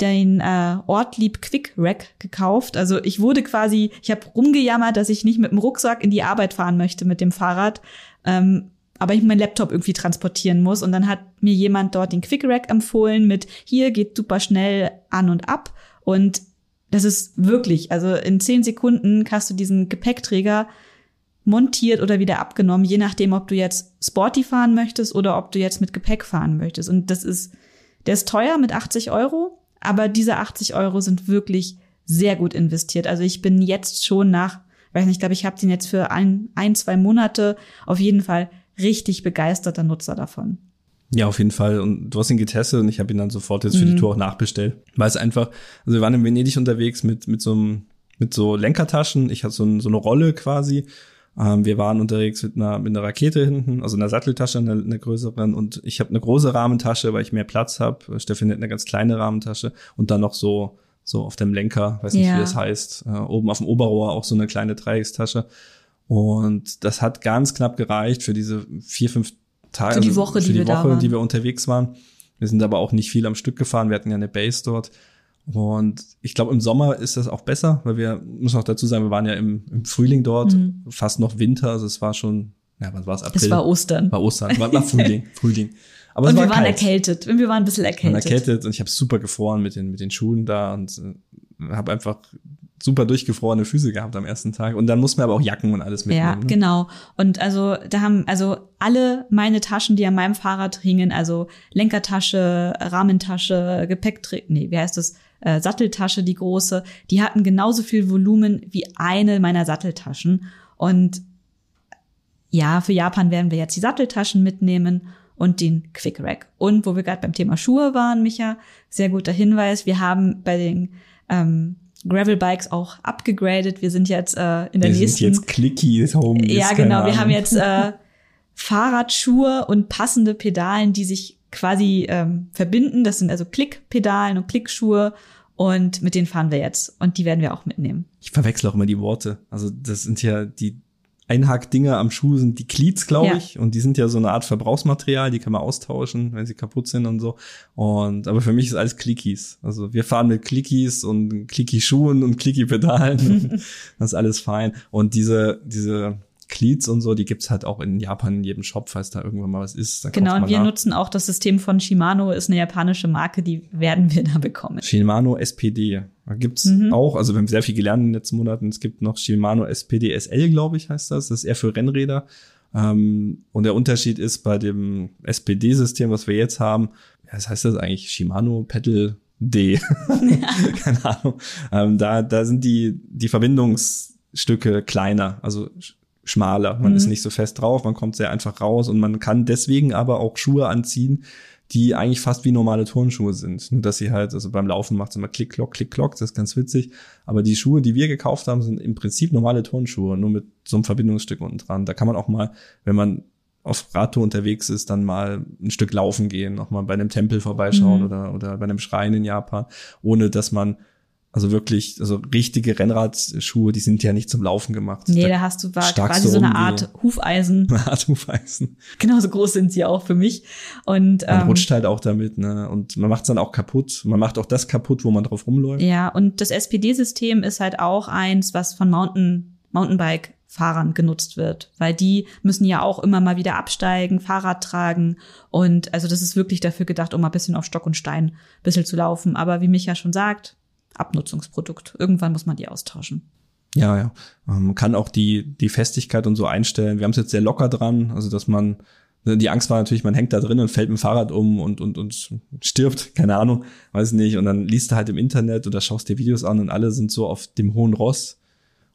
den äh, Ortlieb Quick Rack gekauft. Also ich wurde quasi, ich habe rumgejammert, dass ich nicht mit dem Rucksack in die Arbeit fahren möchte mit dem Fahrrad, ähm, aber ich meinen Laptop irgendwie transportieren muss. Und dann hat mir jemand dort den Quick Rack empfohlen mit hier geht super schnell an und ab. Und das ist wirklich, also in zehn Sekunden hast du diesen Gepäckträger montiert oder wieder abgenommen, je nachdem, ob du jetzt Sporty fahren möchtest oder ob du jetzt mit Gepäck fahren möchtest. Und das ist, der ist teuer mit 80 Euro, aber diese 80 Euro sind wirklich sehr gut investiert. Also ich bin jetzt schon nach, weiß nicht, ich glaube, ich habe den jetzt für ein, ein, zwei Monate auf jeden Fall richtig begeisterter Nutzer davon. Ja, auf jeden Fall. Und du hast ihn getestet und ich habe ihn dann sofort jetzt für mhm. die Tour auch nachbestellt. Weil es einfach, also wir waren in Venedig unterwegs mit, mit so einem, mit so Lenkertaschen. Ich hatte so, ein, so eine Rolle quasi ähm, wir waren unterwegs mit einer, mit einer Rakete hinten, also einer Satteltasche, einer, einer größeren. Und ich habe eine große Rahmentasche, weil ich mehr Platz habe. Stefan hat eine ganz kleine Rahmentasche und dann noch so so auf dem Lenker, weiß nicht, ja. wie das heißt, äh, oben auf dem Oberrohr auch so eine kleine Dreieckstasche. Und das hat ganz knapp gereicht für diese vier, fünf Tage, für die also Woche, also für die, die Woche, die wir unterwegs waren. Wir sind aber auch nicht viel am Stück gefahren. Wir hatten ja eine Base dort. Und ich glaube, im Sommer ist das auch besser, weil wir, muss auch dazu sagen, wir waren ja im, im Frühling dort, mhm. fast noch Winter, also es war schon, ja, wann war es? April? Es war Ostern. War Ostern, war, war Frühling, <laughs> Frühling. Aber und wir war waren kalt. erkältet, und wir waren ein bisschen erkältet. Und erkältet und ich habe super gefroren mit den, mit den Schuhen da und äh, habe einfach super durchgefrorene Füße gehabt am ersten Tag. Und dann mussten wir aber auch Jacken und alles mitnehmen. Ja, ne? genau. Und also da haben also alle meine Taschen, die an meinem Fahrrad hingen, also Lenkertasche, Rahmentasche, Gepäckträger, nee, wie heißt das? äh, Satteltasche, die große, die hatten genauso viel Volumen wie eine meiner Satteltaschen. Und ja, für Japan werden wir jetzt die Satteltaschen mitnehmen und den Quick Rack. Und wo wir gerade beim Thema Schuhe waren, Micha, sehr guter Hinweis. Wir haben bei den ähm, Gravel Bikes auch abgegradet. Wir sind jetzt äh, in der wir nächsten. Wir sind jetzt Clicky Home. Ja, genau. Wir haben jetzt äh, Fahrradschuhe und passende Pedalen, die sich quasi ähm, verbinden. Das sind also Klickpedalen und Klickschuhe und mit denen fahren wir jetzt und die werden wir auch mitnehmen. Ich verwechsel auch immer die Worte. Also das sind ja die Einhackdinger am Schuh sind die Cleats, glaube ja. ich, und die sind ja so eine Art Verbrauchsmaterial, die kann man austauschen, wenn sie kaputt sind und so. Und aber für mich ist alles Clickies. Also wir fahren mit Clickies und Clicky-Schuhen und Clicky-Pedalen. <laughs> das ist alles fein. Und diese diese Cleats und so, die gibt's halt auch in Japan in jedem Shop, falls da irgendwann mal was ist. genau, und wir nach. nutzen auch das System von Shimano, ist eine japanische Marke, die werden wir da bekommen. Shimano SPD. Da gibt's mhm. auch, also wir haben sehr viel gelernt in den letzten Monaten. Es gibt noch Shimano SPD SL, glaube ich, heißt das. Das ist eher für Rennräder. Ähm, und der Unterschied ist bei dem SPD-System, was wir jetzt haben, was heißt das eigentlich? Shimano Pedal D. Ja. <laughs> <laughs> Keine Ahnung. Ähm, da, da sind die, die Verbindungsstücke kleiner. Also schmaler. Man mhm. ist nicht so fest drauf, man kommt sehr einfach raus und man kann deswegen aber auch Schuhe anziehen, die eigentlich fast wie normale Turnschuhe sind. Nur dass sie halt, also beim Laufen macht es immer Klick, Klock, Klick, Klock, das ist ganz witzig. Aber die Schuhe, die wir gekauft haben, sind im Prinzip normale Turnschuhe, nur mit so einem Verbindungsstück unten dran. Da kann man auch mal, wenn man auf Radtour unterwegs ist, dann mal ein Stück laufen gehen, noch mal bei einem Tempel vorbeischauen mhm. oder, oder bei einem Schrein in Japan, ohne dass man Also wirklich, also richtige Rennradschuhe, die sind ja nicht zum Laufen gemacht. Nee, da, da hast du war quasi so eine Art Hufeisen. <laughs> eine Art Hufeisen. Genauso groß sind sie auch für mich. Und Man ähm, rutscht halt auch damit, ne? Und man macht es dann auch kaputt. Man macht auch das kaputt, wo man drauf rumläuft. ja, und das SPD-System ist halt auch eins, was von Mountain, Mountainbike-Fahrern genutzt wird, weil die müssen ja auch immer mal wieder absteigen, Fahrrad tragen und also das ist wirklich dafür gedacht, um mal ein bisschen auf Stock und Stein ein bisschen zu laufen. Aber wie Micha schon sagt, Abnutzungsprodukt. Irgendwann muss man die austauschen. Ja, ja. Ähm, Man kann auch die, die Festigkeit und so einstellen. Wir haben es jetzt sehr locker dran, also dass man, ne, die Angst war natürlich, man hängt da drin und fällt mit dem Fahrrad um und, und, und stirbt, <laughs> keine Ahnung, weiß nicht. Und dann liest du halt im Internet oder schaust dir Videos an und alle sind so auf dem hohen Ross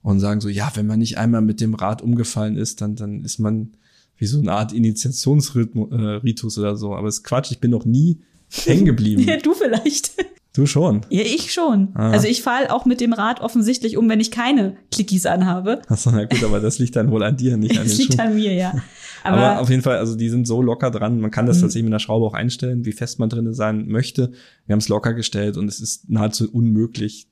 und sagen so, ja, wenn man nicht einmal mit dem Rad umgefallen ist, dann, dann ist man wie so eine Art Initiationsritus oder so. Aber es ist Quatsch, ich bin noch nie hängen geblieben. <laughs> du vielleicht. Du schon. Ja, ich schon. Ah. Also ich falle auch mit dem Rad offensichtlich um, wenn ich keine Clickies anhabe. Achso, na gut, aber das liegt dann wohl an dir, nicht an den Das <laughs> liegt Schuhen. an mir, ja. Aber, Aber, auf jeden Fall, also die sind so locker dran. Man kann das Mhm. tatsächlich mit einer Schraube auch einstellen, wie fest man drin sein möchte. Wir haben es locker gestellt und es ist nahezu unmöglich,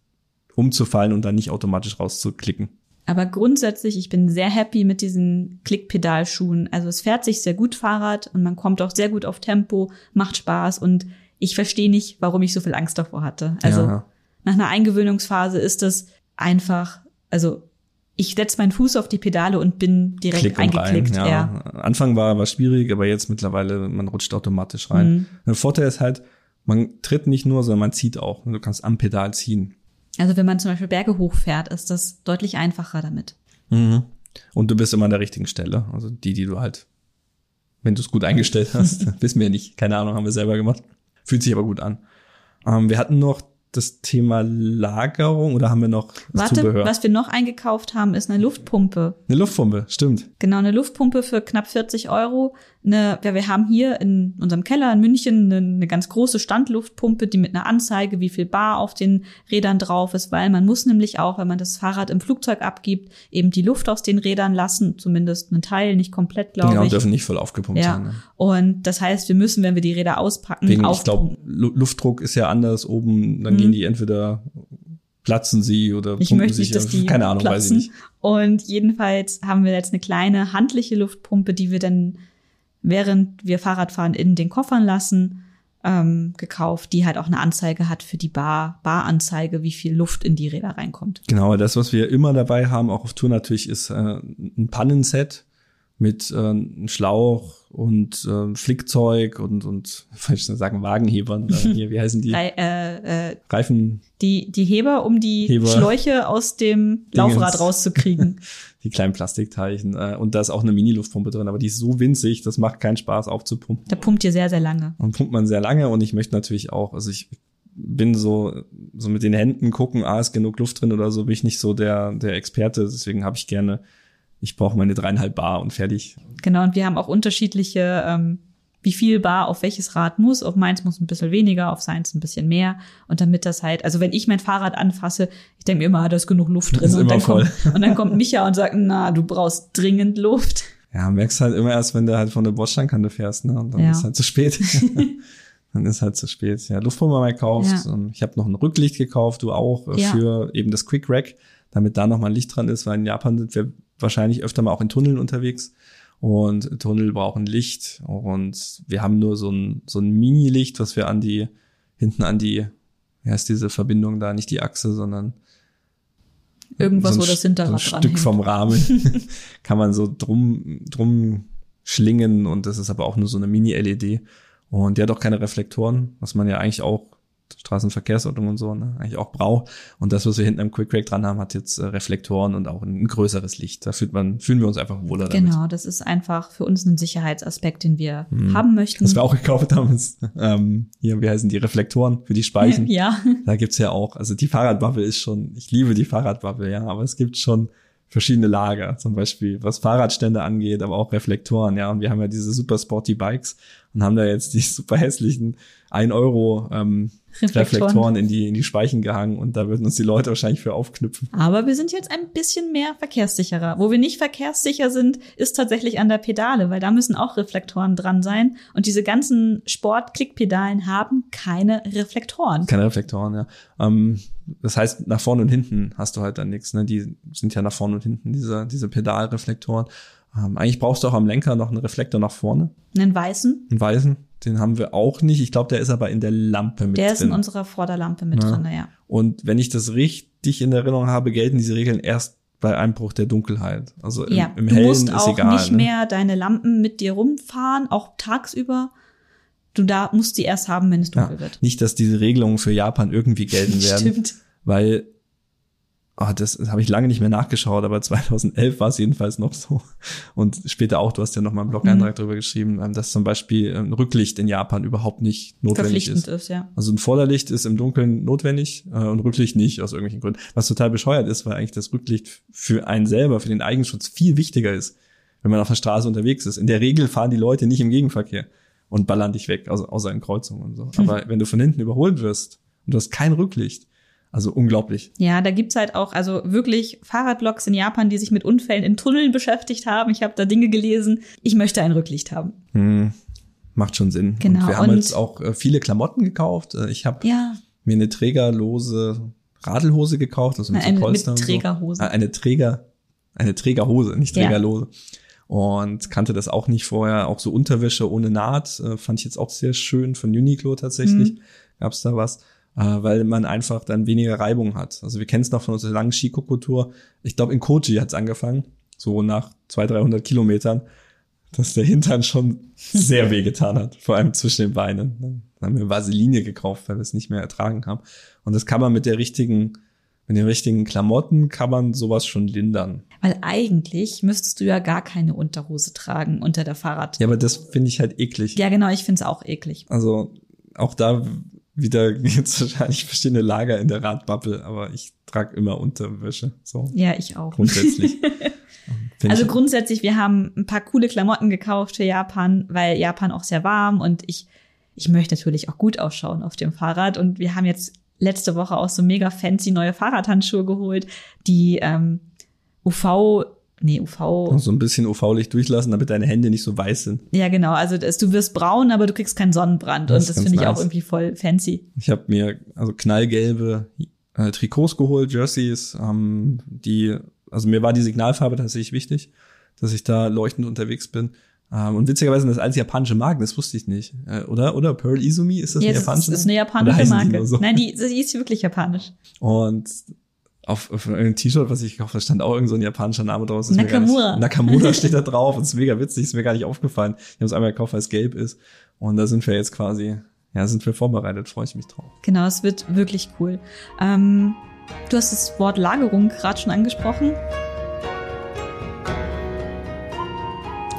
umzufallen und dann nicht automatisch rauszuklicken. aber grundsätzlich, ich bin sehr happy mit diesen Klickpedalschuhen. Also es fährt sich sehr gut Fahrrad und man kommt auch sehr gut auf Tempo, macht Spaß und ich verstehe nicht, warum ich so viel Angst davor hatte. Also ja. nach einer Eingewöhnungsphase ist es einfach, also ich setze meinen Fuß auf die Pedale und bin direkt Klick und rein. eingeklickt. Ja. ja. Anfang war, war schwierig, aber jetzt mittlerweile, man rutscht automatisch rein. Mhm. Der Vorteil ist halt, man tritt nicht nur, sondern man zieht auch. Du kannst am Pedal ziehen. Also wenn man zum Beispiel Berge hochfährt, ist das deutlich einfacher damit. Mhm. Und du bist immer an der richtigen Stelle. Also die, die du halt, wenn du es gut eingestellt hast, <laughs> wissen wir nicht. Keine Ahnung, haben wir selber gemacht. Fühlt sich aber gut an. Ähm, wir hatten noch das Thema Lagerung oder haben wir noch Warte, Zubehör? was wir noch eingekauft haben, ist eine Luftpumpe. Eine Luftpumpe, stimmt. Genau, eine Luftpumpe für knapp 40 Euro. Eine, ja, wir haben hier in unserem Keller in München eine, eine ganz große Standluftpumpe, die mit einer Anzeige, wie viel Bar auf den Rädern drauf ist, weil man muss nämlich auch, wenn man das Fahrrad im Flugzeug abgibt, eben die Luft aus den Rädern lassen, zumindest einen Teil, nicht komplett, glaube Genau, ich. dürfen nicht voll aufgepumpt Ja. sein. Ne? Und das heißt, wir müssen, wenn wir die Räder auspacken, Wegen, ich aufpumpen. glaube, Luftdruck ist ja anders oben, dann Mhm. gehen die entweder platzen sie oder Ich pumpen möchte sich nicht, dass die keine Ahnung, platzen. weiß ich nicht. Und jedenfalls haben wir jetzt eine kleine handliche Luftpumpe, die wir dann, während wir Fahrrad fahren, in den Koffern lassen, ähm, gekauft, die halt auch eine Anzeige hat für die Bar, Baranzeige, wie viel Luft in die Räder reinkommt. Genau, das, was wir immer dabei haben, auch auf Tour natürlich, ist äh, ein Pannenset mit äh, einem Schlauch und äh, Flickzeug und, und <laughs> soll ich sagen, Wagenhebern. Äh, <laughs> hier, wie heißen die? Äh, äh, Reifen, die, die Heber, um die Heber. Schläuche aus dem Laufrad rauszukriegen. <laughs> die kleinen Plastikteilchen. Äh, und da ist auch eine Mini-Luftpumpe drin, aber die ist so winzig, das macht keinen Spaß aufzupumpen. Da pumpt ihr sehr, sehr lange. Und pumpt man sehr lange und ich möchte natürlich auch, also ich bin so, so mit den Händen gucken, ah, ist genug Luft drin oder so, bin ich nicht so der, der Experte, deswegen habe ich gerne, ich brauche meine dreieinhalb Bar und fertig. Genau, und wir haben auch unterschiedliche, ähm, wie viel Bar auf welches Rad muss. Auf meins muss ein bisschen weniger, auf seins ein bisschen mehr. Und damit das halt, also wenn ich mein Fahrrad anfasse, ich denke mir immer, da ist genug Luft drin. Ist und, immer dann voll. Kommt, und dann kommt Micha und sagt, na, du brauchst dringend Luft. Ja, merkst halt immer erst, wenn du halt von der Bordsteinkante fährst, ne? Und dann Ja. ist halt zu spät. <laughs> dann ist halt zu spät. Ja, Luftpumpe mal gekauft. Ja. Ich habe noch ein Rücklicht gekauft, du auch, äh, Ja. für eben das Quick Rack, damit da noch mal ein Licht dran ist, weil in Japan sind wir wahrscheinlich öfter mal auch in Tunneln unterwegs. Und Tunnel brauchen Licht. Und wir haben nur so ein, so ein Mini-Licht, was wir an die, hinten an die, wie heißt diese Verbindung da, nicht die Achse, sondern Irgendwas, so ein wo das Sch- so Hinterrad ein Stück vom Rahmen <laughs> <laughs> kann man so drum, drum schlingen und das ist aber auch nur so eine Mini-LED. Und die hat auch keine Reflektoren, was man ja eigentlich auch Straßenverkehrsordnung und so, ne, eigentlich auch braucht. Und das, was wir hinten am Quick Rack dran haben, hat jetzt äh, Reflektoren und auch ein größeres Licht. Da fühlt man, fühlen wir uns einfach wohler damit. Genau, das ist einfach für uns ein Sicherheitsaspekt, den wir Mhm. haben möchten. Was wir auch gekauft haben, <laughs> ist, ähm, hier, wie heißen die Reflektoren für die Speichen? <laughs> ja, Da gibt's ja auch, also die Fahrradbubble ist schon, ich liebe die Fahrradbubble, ja, aber es gibt schon verschiedene Lager, zum Beispiel was Fahrradstände angeht, aber auch Reflektoren, ja, und wir haben ja diese super sporty Bikes und haben da jetzt die <laughs> super hässlichen 1 Euro ähm, Reflektoren. Reflektoren in die, in die Speichen gehangen und da würden uns die Leute wahrscheinlich für aufknüpfen. Aber wir sind jetzt ein bisschen mehr verkehrssicherer. Wo wir nicht verkehrssicher sind, ist tatsächlich an der Pedale, weil da müssen auch Reflektoren dran sein. Und diese ganzen Sport-Klickpedalen haben keine Reflektoren. Keine Reflektoren, ja. Ähm, das heißt, nach vorne und hinten hast du halt dann nichts. Ne? Die sind ja nach vorne und hinten, diese, diese Pedalreflektoren. Ähm, eigentlich brauchst du auch am Lenker noch einen Reflektor nach vorne, Einen weißen, einen weißen. Den haben wir auch nicht. Ich glaube, der ist aber in der Lampe mit der drin. ist in unserer Vorderlampe mit Ja. drin, ja. Und wenn ich das richtig in Erinnerung habe, gelten diese Regeln erst bei Einbruch der Dunkelheit. Also im, Ja, im du Hellen musst ist auch egal. nicht ne? mehr deine Lampen mit dir rumfahren, auch tagsüber. Du da musst die erst haben, wenn es dunkel ja. wird. Nicht, dass diese Regelungen für Japan irgendwie gelten <laughs> werden. Stimmt. weil ah, das, das habe ich lange nicht mehr nachgeschaut, aber 2011 war es jedenfalls noch so. Und später auch, du hast ja noch mal einen Mhm. Blog-Eintrag darüber geschrieben, ähm, dass zum Beispiel ähm, Rücklicht in Japan überhaupt nicht notwendig Verpflichtend ist. ist, ja. Also ein Vorderlicht ist im Dunkeln notwendig äh, und Rücklicht nicht, aus irgendwelchen Gründen. Was total bescheuert ist, weil eigentlich das Rücklicht für einen selber, für den Eigenschutz viel wichtiger ist, wenn man auf der Straße unterwegs ist. In der Regel fahren die Leute nicht im Gegenverkehr und ballern dich weg, also außer in Kreuzungen und so. <laughs> Aber wenn du von hinten überholt wirst und du hast kein Rücklicht, also unglaublich. Ja, da gibt's halt auch, also wirklich Fahrradblogs in Japan, die sich mit Unfällen in Tunneln beschäftigt haben. Ich habe da Dinge gelesen. Ich möchte ein Rücklicht haben. Hm, macht schon Sinn. Genau, Und wir haben und- jetzt auch äh, viele Klamotten gekauft. Äh, Ich habe Ja, mir eine trägerlose Radelhose gekauft, also mit Eine so mit Polster und so. Trägerhose. Äh, Eine Träger, eine Trägerhose, nicht Ja. Trägerlose. Und kannte das auch nicht vorher. Auch so Unterwäsche ohne Naht äh, fand ich jetzt auch sehr schön von Uniqlo tatsächlich. Mhm. Gab's da was? Äh, weil man einfach dann weniger Reibung hat. Also wir kennen es noch von unserer langen Skikokultur. Ich glaube, in Koji hat's angefangen, so nach 200, 300 Kilometern, dass der Hintern schon sehr <laughs> wehgetan hat, vor allem zwischen den Beinen. Dann haben wir Vaseline gekauft, weil wir es nicht mehr ertragen haben. Und das kann man mit der richtigen, mit den richtigen Klamotten kann man sowas schon lindern. weil eigentlich müsstest du ja gar keine Unterhose tragen unter der Fahrrad. Ja, aber das finde ich halt eklig. Ja, genau, ich find's auch eklig. Also auch da wieder <laughs> jetzt wahrscheinlich verschiedene Lager in der Radbubble, aber ich trage immer Unterwäsche. So Ja, ich auch. grundsätzlich. <laughs> Also ich- grundsätzlich, wir haben ein paar coole Klamotten gekauft für Japan, weil Japan auch sehr warm und ich, ich möchte natürlich auch gut ausschauen auf dem Fahrrad. Und wir haben jetzt letzte Woche auch so mega fancy neue Fahrradhandschuhe geholt, die ähm, UV, nee, UV, so ein bisschen UV-Licht durchlassen, damit deine Hände nicht so weiß sind. ja genau, also das, du wirst braun, aber du kriegst keinen Sonnenbrand. Das und das finde ich auch nice. irgendwie voll fancy. Ich habe mir also knallgelbe äh, Trikots geholt, Jerseys, ähm, die, also mir war die Signalfarbe tatsächlich wichtig, dass ich da leuchtend unterwegs bin. Ähm, und witzigerweise sind das als japanische Marken, das wusste ich nicht. Äh, oder? Oder Pearl Izumi, ist das Ja, eine das japanische ist, ist eine japanische die Marke. nur so? Nein, die, die ist wirklich japanisch. Und auf, auf einem T-Shirt, was ich gekauft habe, stand auch irgend so ein japanischer Name gar Nakamura. Nicht, Nakamura <laughs> <laughs> steht da drauf und ist mega witzig, ist mir gar nicht aufgefallen. Ich habe es einmal gekauft, weil es gelb ist. Und da sind wir jetzt quasi, ja, sind wir vorbereitet, freue ich mich drauf. Genau, es wird wirklich cool. Ähm, du hast das Wort Lagerung gerade schon angesprochen.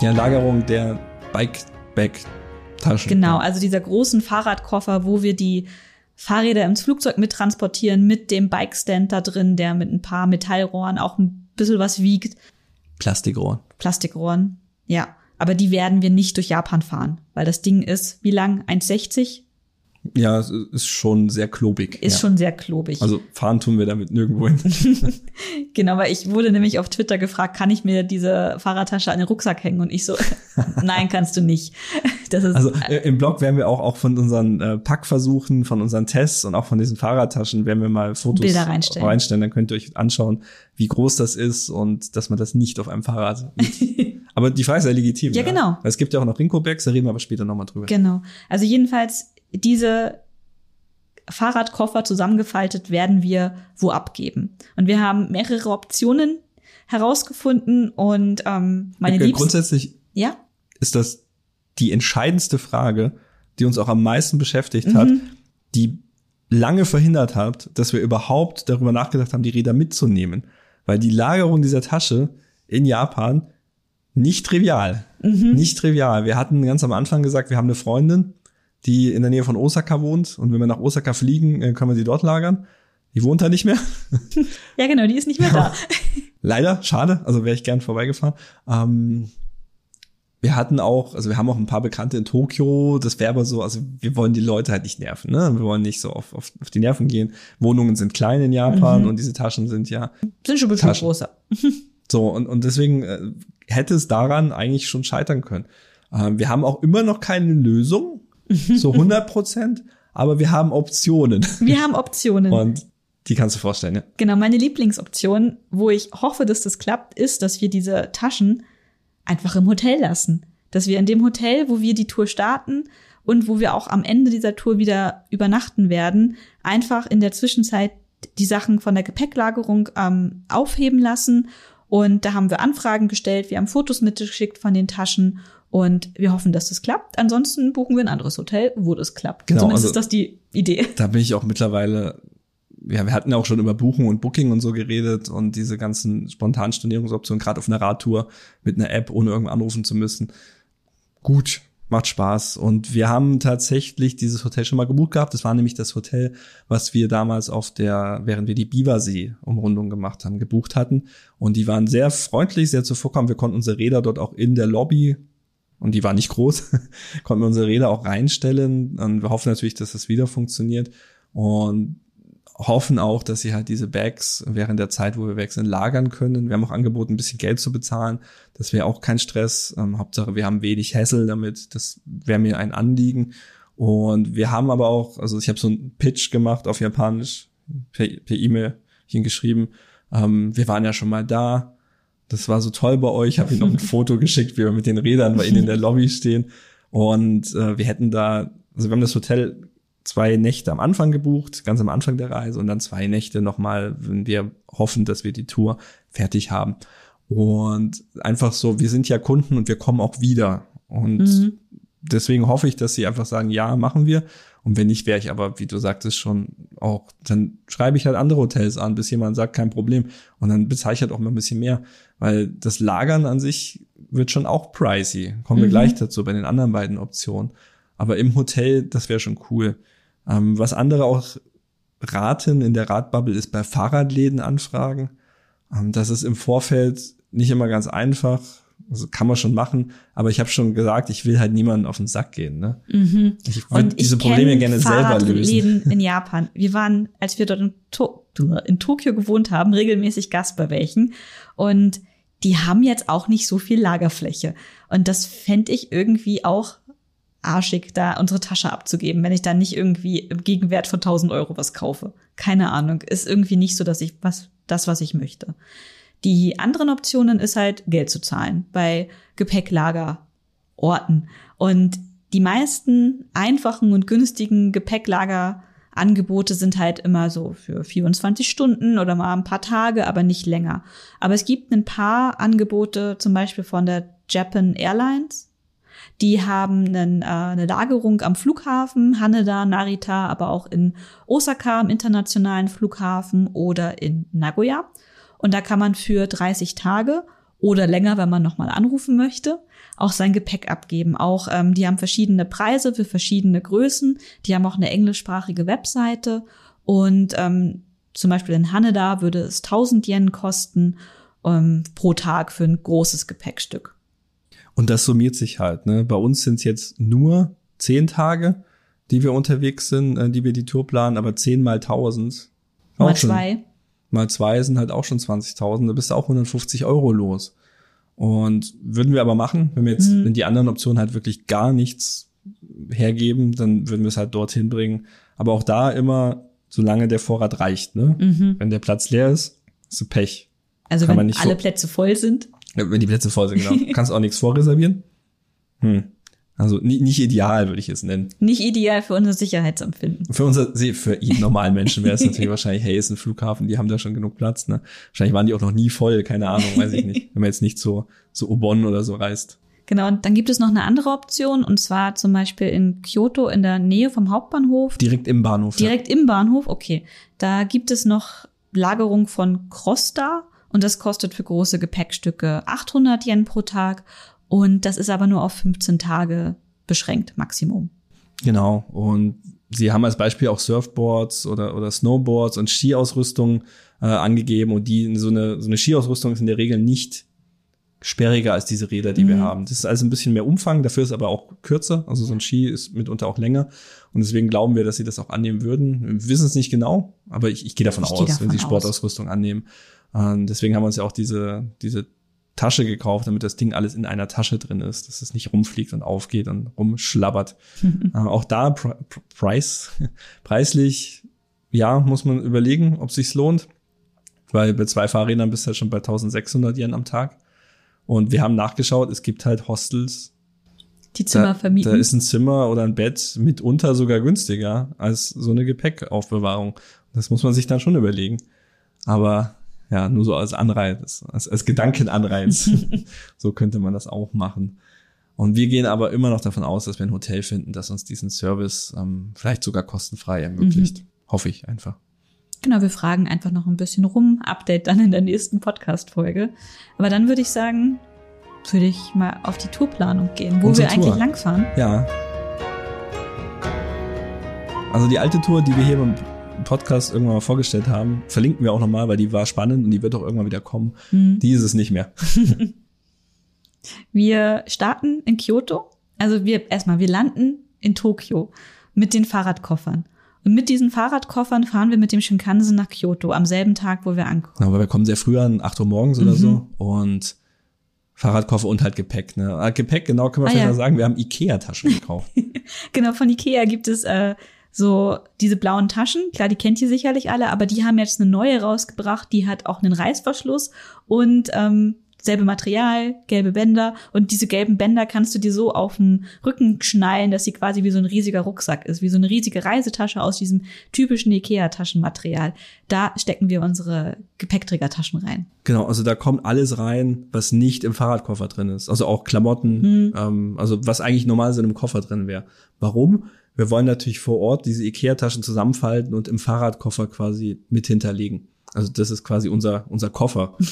Ja, Lagerung der Bike-Bag-Taschen. Genau, also dieser großen Fahrradkoffer, wo wir die Fahrräder ins Flugzeug mittransportieren, mit dem Bikestand da drin, der mit ein paar Metallrohren auch ein bisschen was wiegt. Plastikrohr. Plastikrohren, ja. Aber die werden wir nicht durch Japan fahren, weil das Ding ist, wie lang? 1,60? Ja, es ist schon sehr klobig. Ist ja. schon sehr klobig. Also fahren tun wir damit nirgendwo hin. <laughs> Genau, weil ich wurde nämlich auf Twitter gefragt, kann ich mir diese Fahrradtasche an den Rucksack hängen? Und ich so, <laughs> nein, kannst du nicht. Das ist, Also äh, im Blog werden wir auch, auch von unseren äh, Packversuchen, von unseren Tests und auch von diesen Fahrradtaschen werden wir mal Fotos Bilder reinstellen. reinstellen. Dann könnt ihr euch anschauen, wie groß das ist und dass man das nicht auf einem Fahrrad. <laughs> Aber die Frage ist ja legitim. Ja, genau. Weil es gibt ja auch noch Rinko-Bags, da reden wir aber später nochmal drüber. Genau. Also jedenfalls diese Fahrradkoffer zusammengefaltet werden wir wo abgeben. Und wir haben mehrere Optionen herausgefunden und ähm, meine Liebsten. Grundsätzlich Ja, ist das die entscheidendste Frage, die uns auch am meisten beschäftigt hat, Mhm. die lange verhindert hat, dass wir überhaupt darüber nachgedacht haben, die Räder mitzunehmen. Weil die Lagerung dieser Tasche in Japan nicht trivial. Mhm. Nicht trivial. Wir hatten ganz am Anfang gesagt, wir haben eine Freundin, die in der Nähe von Osaka wohnt und wenn wir nach Osaka fliegen, äh, können wir sie dort lagern. Die wohnt da nicht mehr. <laughs> ja genau, die ist nicht mehr da. <laughs> Leider, schade, also wäre ich gern vorbeigefahren. Ähm, wir hatten auch, also wir haben auch ein paar Bekannte in Tokio, das wäre aber so, also wir wollen die Leute halt nicht nerven, ne? Wir wollen nicht so auf, auf, auf die Nerven gehen. Wohnungen sind klein in Japan mhm. und diese Taschen sind ja. Sind schon ein bisschen größer. <laughs> so, und, und deswegen äh, hätte es daran eigentlich schon scheitern können. Ähm, wir haben auch immer noch keine Lösung, so 100 Prozent, aber wir haben Optionen. Wir haben Optionen. Und die kannst du vorstellen, ja. Genau, meine Lieblingsoption, wo ich hoffe, dass das klappt, ist, dass wir diese Taschen einfach im Hotel lassen. Dass wir in dem Hotel, wo wir die Tour starten und wo wir auch am Ende dieser Tour wieder übernachten werden, einfach in der Zwischenzeit die Sachen von der Gepäcklagerung ähm, aufheben lassen. Und da haben wir Anfragen gestellt, wir haben Fotos mitgeschickt von den Taschen und wir hoffen, dass das klappt. Ansonsten buchen wir ein anderes Hotel, wo das klappt. Genau, Zumindest also, ist das die Idee. <laughs> Da bin ich auch mittlerweile ja, wir hatten ja auch schon über Buchen und Booking und so geredet und diese ganzen spontanen Stornierungsoptionen, gerade auf einer Radtour mit einer App, ohne irgendwann anrufen zu müssen. Gut, macht Spaß. Und wir haben tatsächlich dieses Hotel schon mal gebucht gehabt. Das war nämlich das Hotel, was wir damals auf der, während wir die Bibersee-Umrundung gemacht haben, gebucht hatten. Und die waren sehr freundlich, sehr zuvorkommend. Wir konnten unsere Räder dort auch in der Lobby und die war nicht groß, <laughs> konnten wir unsere Räder auch reinstellen. Und wir hoffen natürlich, dass das wieder funktioniert. Und hoffen auch, dass sie halt diese Bags während der Zeit, wo wir weg sind, lagern können. Wir haben auch angeboten, ein bisschen Geld zu bezahlen. Das wäre auch kein Stress. Ähm, Hauptsache, wir haben wenig Hassel damit. Das wäre mir ein Anliegen. Und wir haben aber auch, also ich habe so einen Pitch gemacht auf Japanisch per E-Mail e geschrieben. Ähm, wir waren ja schon mal da. Das war so toll bei euch. Ich habe ihnen noch ein <laughs> Foto geschickt, wie wir mit den Rädern bei ihnen in der Lobby stehen. Und äh, wir hätten da, also wir haben das Hotel zwei Nächte am Anfang gebucht, ganz am Anfang der Reise und dann zwei Nächte nochmal, wenn wir hoffen, dass wir die Tour fertig haben. Und einfach so, wir sind ja Kunden und wir kommen auch wieder. Und mhm. deswegen hoffe ich, dass sie einfach sagen, ja, machen wir. Und wenn nicht, wäre ich aber, wie du sagtest, schon auch, dann schreibe ich halt andere Hotels an, bis jemand sagt, kein Problem. Und dann ich halt auch mal ein bisschen mehr. Weil das Lagern an sich wird schon auch pricey. Kommen wir mhm. gleich dazu bei den anderen beiden Optionen. Aber im Hotel, das wäre schon cool. Ähm, was andere auch raten in der Radbubble ist bei Fahrradläden anfragen. Ähm, das ist im Vorfeld nicht immer ganz einfach. Also kann man schon machen, aber ich habe schon gesagt, ich will halt niemanden auf den Sack gehen. Ne? Mhm. Ich würde diese Probleme gerne selber lösen. <laughs> in Japan. Wir waren, als wir dort in, to in Tokio gewohnt haben, regelmäßig Gast bei welchen. Und die haben jetzt auch nicht so viel Lagerfläche. Und das fände ich irgendwie auch arschig, da unsere Tasche abzugeben, wenn ich da nicht irgendwie im Gegenwert von 1000 Euro was kaufe. Keine Ahnung. Ist irgendwie nicht so, dass ich was, das, was ich möchte. Die anderen Optionen ist halt Geld zu zahlen bei Gepäcklagerorten. Und die meisten einfachen und günstigen Gepäcklagerangebote sind halt immer so für 24 Stunden oder mal ein paar Tage, aber nicht länger. Aber es gibt ein paar Angebote, zum Beispiel von der Japan Airlines. Die haben einen, äh, eine Lagerung am Flughafen, Haneda, Narita, aber auch in Osaka am internationalen Flughafen oder in Nagoya. Und da kann man für 30 Tage oder länger, wenn man nochmal anrufen möchte, auch sein Gepäck abgeben. Auch ähm, die haben verschiedene Preise für verschiedene Größen. Die haben auch eine englischsprachige Webseite und ähm, zum Beispiel in Haneda würde es 1000 Yen kosten ähm, pro Tag für ein großes Gepäckstück. Und das summiert sich halt. Ne? Bei uns sind es jetzt nur zehn Tage, die wir unterwegs sind, äh, die wir die Tour planen, aber zehn mal tausend. Mal zwei. Mal zwei sind halt auch schon 20.000, da bist du auch 150 Euro los. Und würden wir aber machen, wenn wir jetzt, mhm. wenn die anderen Optionen halt wirklich gar nichts hergeben, dann würden wir es halt dorthin bringen. Aber auch da immer, solange der Vorrat reicht, ne? Mhm. Wenn der Platz leer ist, ist du Pech. Also Kann wenn alle Plätze voll sind? Wenn die Plätze voll sind, genau. <laughs> Kannst auch nichts vorreservieren. Hm. Also nicht, ideal, würde ich es nennen. Nicht ideal für unser Sicherheitsempfinden. Für unser, für jeden normalen <laughs> Menschen wäre es natürlich wahrscheinlich, hey, ist ein Flughafen, die haben da schon genug Platz, ne? Wahrscheinlich waren die auch noch nie voll, keine Ahnung, weiß ich nicht. <laughs> Wenn man jetzt nicht so, so Obon oder so reist. Genau, und dann gibt es noch eine andere Option, und zwar zum Beispiel in Kyoto in der Nähe vom Hauptbahnhof. Direkt im Bahnhof. Direkt ja. im Bahnhof, okay. Da gibt es noch Lagerung von Crosta und das kostet für große Gepäckstücke 800 Yen pro Tag und das ist aber nur auf 15 Tage beschränkt, Maximum. Genau. Und sie haben als Beispiel auch Surfboards oder, oder Snowboards und Skiausrüstung äh, angegeben und die so eine, so eine Skiausrüstung ist in der Regel nicht sperriger als diese Räder, die mhm. wir haben. Das ist also ein bisschen mehr Umfang, dafür ist aber auch kürzer. Also so ein Ski ist mitunter auch länger. Und deswegen glauben wir, dass sie das auch annehmen würden. Wir wissen es nicht genau, aber ich, ich gehe davon ich aus, davon wenn sie Sportausrüstung aus. annehmen. Und deswegen haben wir uns ja auch diese, diese Tasche gekauft, damit das Ding alles in einer Tasche drin ist, dass es nicht rumfliegt und aufgeht und rumschlabbert. <laughs> äh, auch da Pre Preis, preislich, ja, muss man überlegen, ob sich's lohnt. Weil bei zwei Fahrrädern bist du halt schon bei 1600 Yen am Tag. Und wir haben nachgeschaut, es gibt halt Hostels. Die Zimmer da, vermieten. Da ist ein Zimmer oder ein Bett mitunter sogar günstiger als so eine Gepäckaufbewahrung. Das muss man sich dann schon überlegen. Aber ja, nur so als Anreiz, als, als Gedankenanreiz. <laughs> so könnte man das auch machen. Und wir gehen aber immer noch davon aus, dass wir ein Hotel finden, das uns diesen Service ähm, vielleicht sogar kostenfrei ermöglicht. Mhm. Hoffe ich einfach. Genau, wir fragen einfach noch ein bisschen rum. Update dann in der nächsten Podcast-Folge. Aber dann würde ich sagen, würde ich mal auf die Tourplanung gehen, wo Unsere wir Tour. eigentlich langfahren. Ja. Also die alte Tour, die wir hier beim Podcast irgendwann mal vorgestellt haben, verlinken wir auch nochmal, weil die war spannend und die wird auch irgendwann wieder kommen. Mhm. Die ist es nicht mehr. <laughs> wir starten in Kyoto. Also wir erstmal, wir landen in Tokio mit den Fahrradkoffern. Und mit diesen Fahrradkoffern fahren wir mit dem Shinkansen nach Kyoto am selben Tag, wo wir ankommen. Ja, aber wir kommen sehr früh an, 8 Uhr morgens mhm. oder so. Und Fahrradkoffer und halt Gepäck. Ne? Ah, Gepäck, genau, können wir ah, vielleicht ja. mal sagen, wir haben Ikea-Taschen gekauft. <laughs> genau, von Ikea gibt es äh, so diese blauen Taschen. Klar, die kennt ihr sicherlich alle, aber die haben jetzt eine neue rausgebracht, die hat auch einen Reißverschluss und ähm, selbe Material, gelbe Bänder und diese gelben Bänder kannst du dir so auf den Rücken schnallen, dass sie quasi wie so ein riesiger Rucksack ist, wie so eine riesige Reisetasche aus diesem typischen Ikea-Taschenmaterial. Da stecken wir unsere Gepäckträgertaschen rein. Genau, also da kommt alles rein, was nicht im Fahrradkoffer drin ist. Also auch Klamotten, hm. ähm, also was eigentlich normal so in einem Koffer drin wäre. Warum? Wir wollen natürlich vor Ort diese Ikea-Taschen zusammenfalten und im Fahrradkoffer quasi mit hinterlegen. Also das ist quasi unser, unser Koffer. <laughs>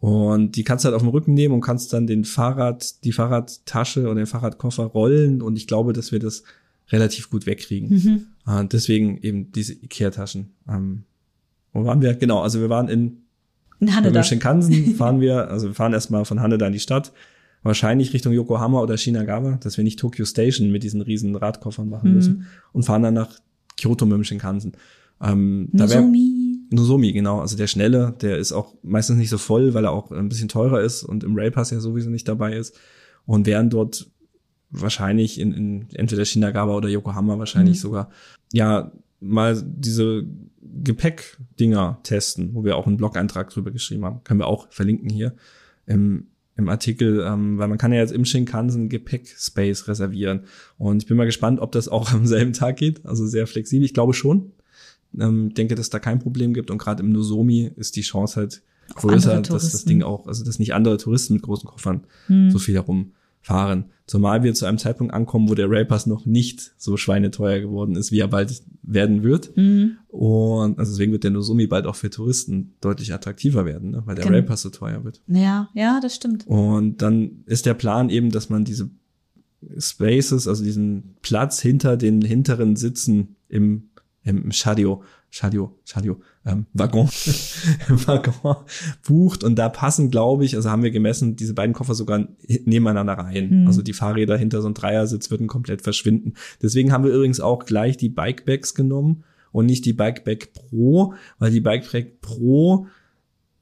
Und die kannst du halt auf dem Rücken nehmen und kannst dann den Fahrrad, die Fahrradtasche oder den Fahrradkoffer rollen. Und ich glaube, dass wir das relativ gut wegkriegen. Mhm. Uh, deswegen eben diese Ikea-Taschen. Ähm, wo waren wir? Genau, also wir waren in, in Haneda. Mit Shinkansen fahren wir, also wir fahren erstmal von Haneda in die Stadt, wahrscheinlich Richtung Yokohama oder Shinagawa, dass wir nicht Tokyo Station mit diesen riesen Radkoffern machen mhm. müssen und fahren dann nach Kyoto mit dem Shinkansen. Ähm, Nozomi. Nozomi, genau. Also der schnelle, der ist auch meistens nicht so voll, weil er auch ein bisschen teurer ist und im Railpass ja sowieso nicht dabei ist. Und werden dort wahrscheinlich in, in entweder Shinagawa oder Yokohama wahrscheinlich mhm. sogar, ja, mal diese Gepäck-Dinger testen, wo wir auch einen Blog-Eintrag drüber geschrieben haben. Können wir auch verlinken hier im, im Artikel, ähm, weil man kann ja jetzt im Shinkansen Gepäck-Space reservieren. Und ich bin mal gespannt, ob das auch <laughs> am selben Tag geht. Also sehr flexibel. Ich glaube schon. Ähm, denke, dass da kein Problem gibt und gerade im Nozomi ist die Chance halt größer, dass das Ding auch, also dass nicht andere Touristen mit großen Koffern hm. so viel herumfahren. Zumal wir zu einem Zeitpunkt ankommen, wo der Railpass noch nicht so schweineteuer geworden ist, wie er bald werden wird. Mhm. Und also deswegen wird der Nozomi bald auch für Touristen deutlich attraktiver werden, ne? weil der genau. Railpass so teuer wird. Ja, ja, das stimmt. Und dann ist der Plan eben, dass man diese Spaces, also diesen Platz hinter den hinteren Sitzen im im Shadio, Shadio, Shadio, ähm, Waggon, <laughs> Waggon bucht und da passen, glaube ich, also haben wir gemessen, diese beiden Koffer sogar nebeneinander rein. Mhm. Also die Fahrräder hinter so einem Dreiersitz würden komplett verschwinden. Deswegen haben wir übrigens auch gleich die Bikebags genommen und nicht die Bikeback Pro, weil die Bikeback Pro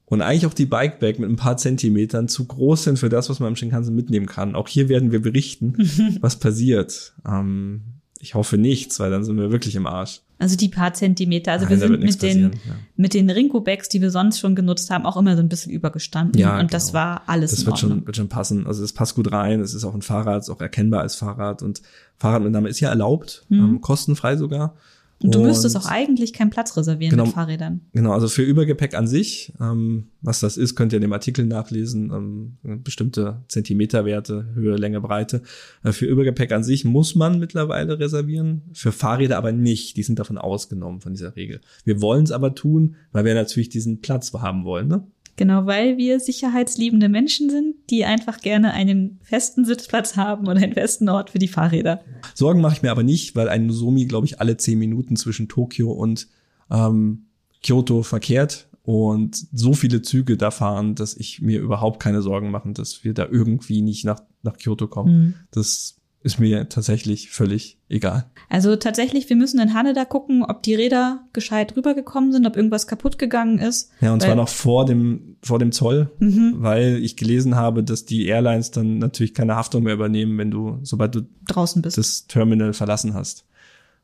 und eigentlich auch die Bikeback mit ein paar Zentimetern zu groß sind für das, was man im Shinkansen mitnehmen kann. Auch hier werden wir berichten, <laughs> was passiert. Ähm, ich hoffe nichts, weil dann sind wir wirklich im Arsch. Also die paar Zentimeter. Also Nein, wir sind mit den, ja. mit den Rinko-Bags, die wir sonst schon genutzt haben, auch immer so ein bisschen übergestanden. Ja, und genau. das war alles. Das wird schon, wird schon passen. Also es passt gut rein. Es ist auch ein Fahrrad, ist auch erkennbar als Fahrrad. Und Fahrradmitnahme ist ja erlaubt, mhm. ähm, kostenfrei sogar. Und du müsstest auch eigentlich keinen Platz reservieren genau, mit Fahrrädern. Genau, also für Übergepäck an sich, ähm, was das ist, könnt ihr in dem Artikel nachlesen, ähm, bestimmte Zentimeterwerte, Höhe, Länge, Breite. Äh, für Übergepäck an sich muss man mittlerweile reservieren, für Fahrräder aber nicht. Die sind davon ausgenommen von dieser Regel. Wir wollen es aber tun, weil wir natürlich diesen Platz haben wollen. Ne? Genau, weil wir sicherheitsliebende Menschen sind, die einfach gerne einen festen Sitzplatz haben und einen festen Ort für die Fahrräder. Sorgen mache ich mir aber nicht, weil ein Nozomi, glaube ich, alle zehn Minuten zwischen Tokio und ähm, Kyoto verkehrt. und so viele Züge da fahren, dass ich mir überhaupt keine Sorgen machen, dass wir da irgendwie nicht nach, nach Kyoto kommen. Mhm. Das ist mir tatsächlich völlig egal. Also tatsächlich, wir müssen in Haneda gucken, ob die Räder gescheit rübergekommen sind, ob irgendwas kaputt gegangen ist. Ja, und zwar noch vor dem, vor dem Zoll, Mhm. weil ich gelesen habe, dass die Airlines dann natürlich keine Haftung mehr übernehmen, wenn du, sobald du Draußen bist. das Terminal verlassen hast.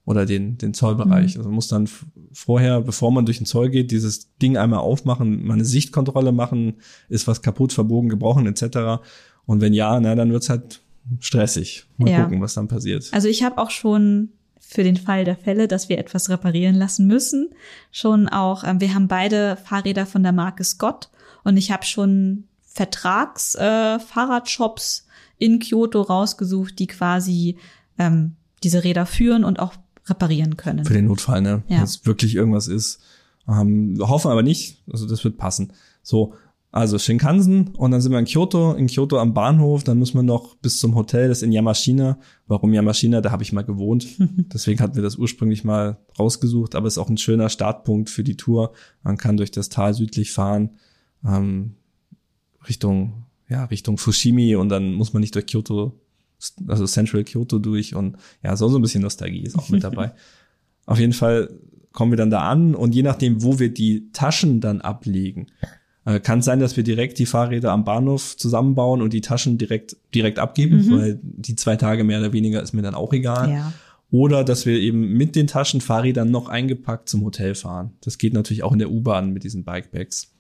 Oder den, den Zollbereich. Mhm. Also man muss dann vorher, bevor man durch den Zoll geht, dieses Ding einmal aufmachen, mal eine Sichtkontrolle machen, ist was kaputt, verbogen, gebrochen, etc. Und wenn ja, na, dann wird's halt stressig. Mal Ja. gucken, was dann passiert. Also ich habe auch schon für den Fall der Fälle, dass wir etwas reparieren lassen müssen, schon auch, ähm, wir haben beide Fahrräder von der Marke Scott und ich habe schon Vertrags äh, in Kyoto rausgesucht, die quasi ähm, diese Räder führen und auch reparieren können. Für den Notfall, ne? Ja. Wenn es wirklich irgendwas ist. Ähm, hoffen aber nicht. Also das wird passen. So, also Shinkansen und dann sind wir in Kyoto, in Kyoto am Bahnhof, dann müssen wir noch bis zum Hotel, das ist in Yamashina. Warum Yamashina? Da habe ich mal gewohnt. <laughs> Deswegen hatten wir das ursprünglich mal rausgesucht, aber es ist auch ein schöner Startpunkt für die Tour. Man kann durch das Tal südlich fahren, ähm, Richtung, ja, Richtung Fushimi und dann muss man nicht durch Kyoto, also Central Kyoto durch und ja, so, so ein bisschen Nostalgie ist auch mit dabei. <laughs> Auf jeden Fall kommen wir dann da an und je nachdem, wo wir die Taschen dann ablegen, äh, kann es sein, dass wir direkt die Fahrräder am Bahnhof zusammenbauen und die Taschen direkt, direkt abgeben, Mhm. weil die zwei Tage mehr oder weniger ist mir dann auch egal. Ja. Oder dass wir eben mit den Taschen Fahrrädern noch eingepackt zum Hotel fahren. Das geht natürlich auch in der U-Bahn mit diesen Bikebags.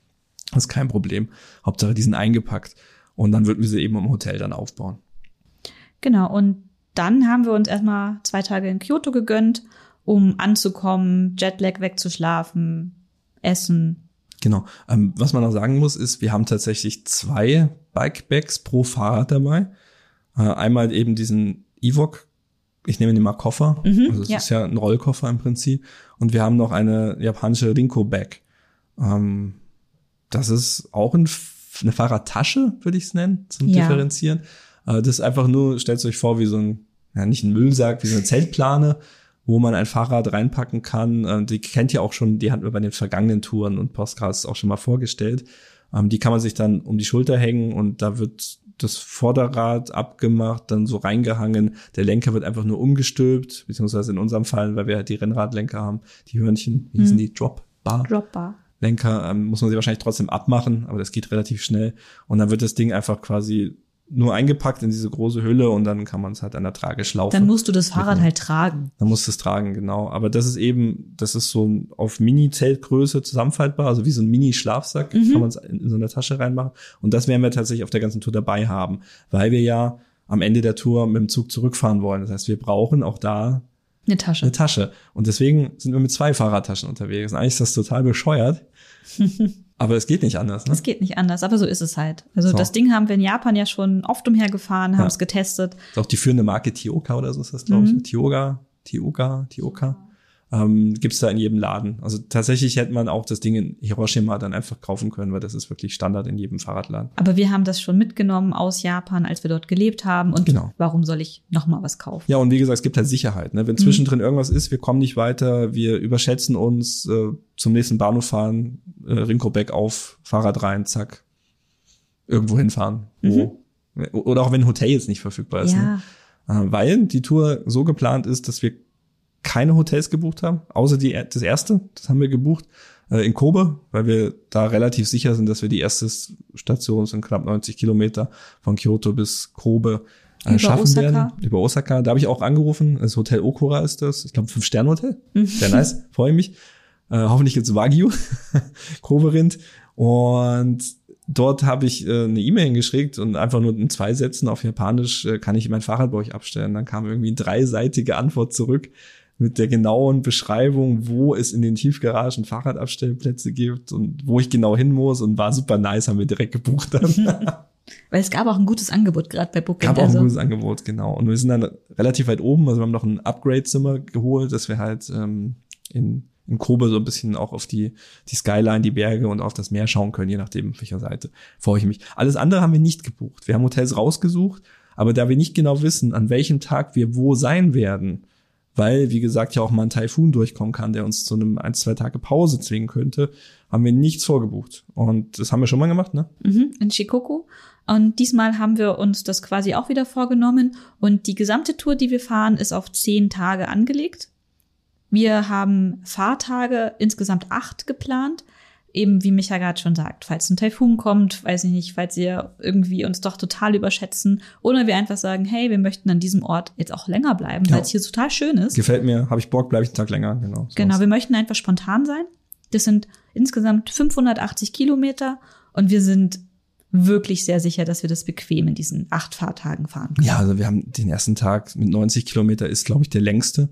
Das ist kein Problem. Hauptsache, die sind eingepackt. Und dann würden wir sie eben im Hotel dann aufbauen. Genau, und dann haben wir uns erstmal zwei Tage in Kyoto gegönnt, um anzukommen, Jetlag wegzuschlafen, essen. Genau. Ähm, was man noch sagen muss, ist, wir haben tatsächlich zwei Bikebags pro Fahrrad dabei. Äh, einmal eben diesen Evok, ich nenne den mal Koffer. Mhm, also es ja. ist ja ein Rollkoffer im Prinzip. Und wir haben noch eine japanische Rinko-Bag. Ähm, das ist auch ein, eine Fahrradtasche, würde ich es nennen, zum Ja. Differenzieren. Äh, das ist einfach nur, stellt euch vor, wie so ein, ja nicht ein Müllsack, wie so eine Zeltplane, wo man ein Fahrrad reinpacken kann. Ähm, die kennt ihr auch schon, die hatten wir bei den vergangenen Touren und Postcards auch schon mal vorgestellt. Ähm, die kann man sich dann um die Schulter hängen und da wird das Vorderrad abgemacht, dann so reingehangen. Der Lenker wird einfach nur umgestülpt, beziehungsweise in unserem Fall, weil wir halt die Rennradlenker haben, die Hörnchen, wie hießen die? Drop Bar. Dropbar. Lenker ähm, muss man sie wahrscheinlich trotzdem abmachen, aber das geht relativ schnell. Und dann wird das Ding einfach quasi nur eingepackt in diese große Hülle und dann kann man es halt an der Trageschlaufe. Dann musst du das Fahrrad Mitnehmen. halt tragen. Dann musst du es tragen, genau. Aber das ist eben, das ist so auf Mini-Zeltgröße zusammenfaltbar, also wie so ein Mini-Schlafsack, Mhm. kann man es in, in so eine Tasche reinmachen. Und das werden wir tatsächlich auf der ganzen Tour dabei haben, weil wir ja am Ende der Tour mit dem Zug zurückfahren wollen. Das heißt, wir brauchen auch da Eine Tasche. eine Tasche. Und deswegen sind wir mit zwei Fahrradtaschen unterwegs. Und eigentlich ist das total bescheuert. <laughs> Aber es geht nicht anders, ne? Es geht nicht anders, aber so ist es halt. Also So. das Ding haben wir in Japan ja schon oft umhergefahren, haben Ja. es getestet. ist auch die führende Marke Tioka oder so ist das, glaube Mhm. ich. Tioga, Tioga, Tioka. Ähm, gibt's da in jedem Laden. Also tatsächlich hätte man auch das Ding in Hiroshima dann einfach kaufen können, weil das ist wirklich Standard in jedem Fahrradladen. Aber wir haben das schon mitgenommen aus Japan, als wir dort gelebt haben. Und Genau. warum soll ich noch mal was kaufen? Ja, und wie gesagt, es gibt halt Sicherheit. Ne? Mhm. Wenn zwischendrin irgendwas ist, wir kommen nicht weiter, wir überschätzen uns, äh, zum nächsten Bahnhof fahren, äh, Rinkobeck auf, Fahrrad rein, zack, irgendwo hinfahren. Wo. Oder auch wenn ein Hotel jetzt nicht verfügbar ist. Ne? Mhm. Ja, Äh, weil die Tour so geplant ist, dass wir keine Hotels gebucht haben, außer die, das erste, das haben wir gebucht, äh, in Kobe, weil wir da relativ sicher sind, dass wir die erste Station sind knapp 90 Kilometer von Kyoto bis Kobe äh, Über schaffen Osaka. werden. Über Osaka. Da habe ich auch angerufen. Das Hotel Okura ist das. Ich glaube, Fünf-Sterne-Hotel. Sehr nice. Freue mich. Äh, hoffentlich gibt's Wagyu. <laughs> Kobe-Rind. Und dort habe ich äh, eine E-Mail geschickt und einfach nur in zwei Sätzen auf Japanisch äh, kann ich mein Fahrrad bei euch abstellen. Dann kam irgendwie eine dreiseitige Antwort zurück mit der genauen Beschreibung, wo es in den Tiefgaragen Fahrradabstellplätze gibt und wo ich genau hin muss und war super nice, haben wir direkt gebucht dann. <laughs> weil es gab auch ein gutes Angebot gerade bei Booking. Gab auch also, ein gutes Angebot, genau. Und wir sind dann relativ weit oben, also wir haben noch ein Upgrade-Zimmer geholt, dass wir halt ähm, in, in Kobe so ein bisschen auch auf die, die Skyline, die Berge und auf das Meer schauen können, je nachdem, auf welcher Seite freue ich mich. Alles andere haben wir nicht gebucht. Wir haben Hotels rausgesucht, aber da wir nicht genau wissen, an welchem Tag wir wo sein werden, weil, wie gesagt, ja auch mal ein Taifun durchkommen kann, der uns zu einem ein, zwei Tage Pause zwingen könnte, haben wir nichts vorgebucht. Und das haben wir schon mal gemacht, ne? Mhm, in Shikoku. Und diesmal haben wir uns das quasi auch wieder vorgenommen. Und die gesamte Tour, die wir fahren, ist auf zehn Tage angelegt. Wir haben Fahrtage insgesamt acht geplant eben wie Micha gerade schon sagt, falls ein Taifun kommt, weiß ich nicht, falls wir irgendwie uns doch total überschätzen oder wir einfach sagen, hey, wir möchten an diesem Ort jetzt auch länger bleiben, ja. weil es hier total schön ist. Gefällt mir, habe ich Bock, bleibe ich einen Tag länger, genau. So genau, wir möchten einfach spontan sein. Das sind insgesamt 580 Kilometer und wir sind wirklich sehr sicher, dass wir das bequem in diesen acht Fahrtagen fahren können. Ja, also wir haben den ersten Tag mit 90 Kilometer ist, glaube ich, der längste.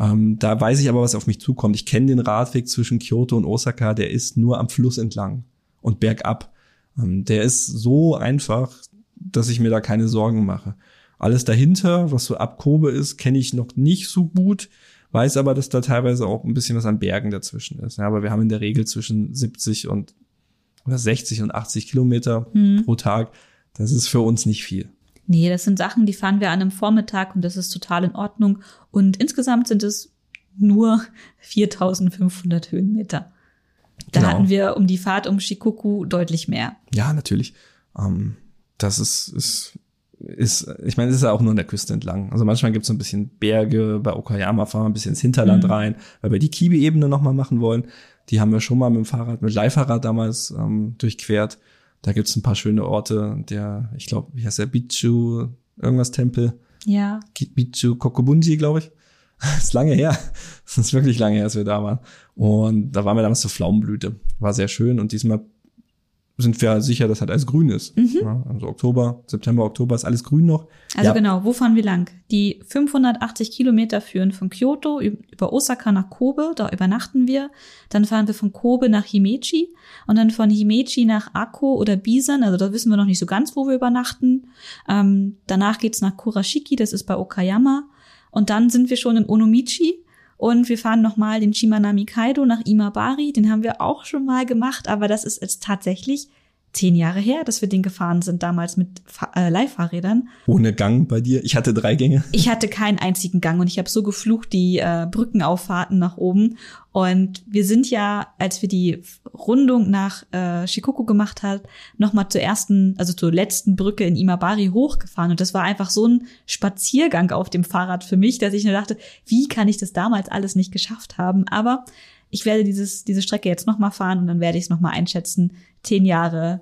Ähm, da weiß ich aber, was auf mich zukommt. Ich kenne den Radweg zwischen Kyoto und Osaka, der ist nur am Fluss entlang und bergab. Ähm, der ist so einfach, dass ich mir da keine Sorgen mache. Alles dahinter, was so ab Kobe ist, kenne ich noch nicht so gut, weiß aber, dass da teilweise auch ein bisschen was an Bergen dazwischen ist. Ja, aber wir haben in der Regel zwischen 70 und oder 60 und 80 Kilometer mhm. pro Tag. Das ist für uns nicht viel. Nee, das sind Sachen, die fahren wir an einem Vormittag und das ist total in Ordnung. Und insgesamt sind es nur <laughs> 4500 Höhenmeter. Da genau. hatten wir um die Fahrt um Shikoku deutlich mehr. Ja, natürlich. Ähm, das ist, ist, ist, ich meine, es ist ja auch nur an der Küste entlang. Also manchmal gibt es so ein bisschen Berge, bei Okayama fahren wir ein bisschen ins Hinterland mhm. rein, weil wir die Kibi-Ebene nochmal machen wollen. Die haben wir schon mal mit dem Fahrrad, mit Leihfahrrad damals ähm, durchquert. Da gibt's ein paar schöne Orte. Der, ich glaube, wie heißt der? Bichu, irgendwas Tempel. Ja. Bichu Kokobunji, glaube ich. Das <laughs> ist lange her. Das <laughs> ist wirklich lange her, als wir da waren. Und da waren wir damals zur Pflaumenblüte. War sehr schön. Und diesmal sind wir sicher, dass halt alles grün ist. Mhm. Ja, also Oktober, September, Oktober ist alles grün noch. Also ja. genau, wo fahren wir lang? Die 580 Kilometer führen von Kyoto über Osaka nach Kobe, da übernachten wir. Dann fahren wir von Kobe nach Himeji und dann von Himeji nach Akko oder Bisan, also da wissen wir noch nicht so ganz, wo wir übernachten. Ähm, danach geht's nach Kurashiki, das ist bei Okayama. Und dann sind wir schon in Onomichi. Und wir fahren nochmal den Shimanami Kaido nach Imabari. Den haben wir auch schon mal gemacht, aber das ist jetzt tatsächlich zehn Jahre her, dass wir den gefahren sind, damals mit äh, Leihfahrrädern. Ohne Gang bei dir? Ich hatte drei Gänge. Ich hatte keinen einzigen Gang und ich habe so geflucht, die äh, Brückenauffahrten nach oben. Und wir sind ja, als wir die Rundung nach äh, Shikoku gemacht hat, nochmal zur ersten, also zur letzten Brücke in Imabari hochgefahren. Und das war einfach so ein Spaziergang auf dem Fahrrad für mich, dass ich nur dachte, wie kann ich das damals alles nicht geschafft haben? Aber ich werde dieses, diese Strecke jetzt nochmal fahren und dann werde ich es nochmal einschätzen, zehn Jahre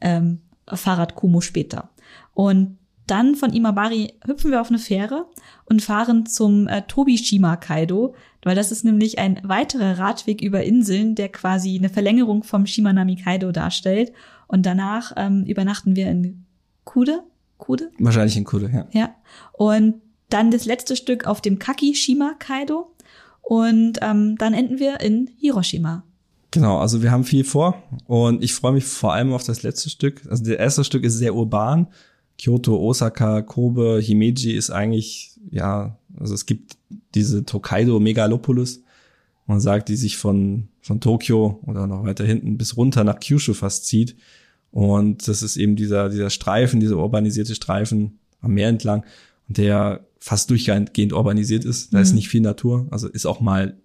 ähm, Fahrrad Kumo später. Und dann von Imabari hüpfen wir auf eine Fähre und fahren zum äh, Tobishima Kaido, weil das ist nämlich ein weiterer Radweg über Inseln, der quasi eine Verlängerung vom Shimanami Kaido darstellt. Und danach ähm, übernachten wir in Kude. Kude? Wahrscheinlich in Kude, ja. Ja. Und dann das letzte Stück auf dem Kakishima Kaido. Und ähm, dann enden wir in Hiroshima. Genau, also wir haben viel vor und ich freue mich vor allem auf das letzte Stück. Also das erste Stück ist sehr urban. Kyoto, Osaka, Kobe, Himeji ist eigentlich, ja, also es gibt diese Tokaido Megalopolis. Man sagt, die sich von, von Tokio oder noch weiter hinten bis runter nach Kyushu fast zieht. Und das ist eben dieser, dieser Streifen, dieser urbanisierte Streifen am Meer entlang, der fast durchgehend urbanisiert ist. Da mhm. ist nicht viel Natur, also ist auch mal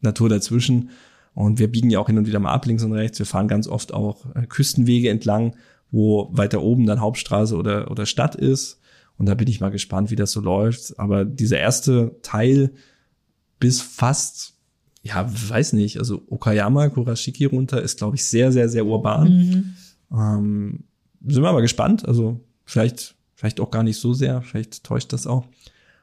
Natur dazwischen. Und wir biegen ja auch hin und wieder mal ab links und rechts. Wir fahren ganz oft auch äh, Küstenwege entlang, wo weiter oben dann Hauptstraße oder, oder Stadt ist. Und da bin ich mal gespannt, wie das so läuft. Aber dieser erste Teil bis fast, ja, weiß nicht, also Okayama, Kurashiki runter ist, glaube ich, sehr, sehr, sehr urban. Mhm. Ähm, sind wir aber gespannt. Also vielleicht, vielleicht auch gar nicht so sehr. Vielleicht täuscht das auch.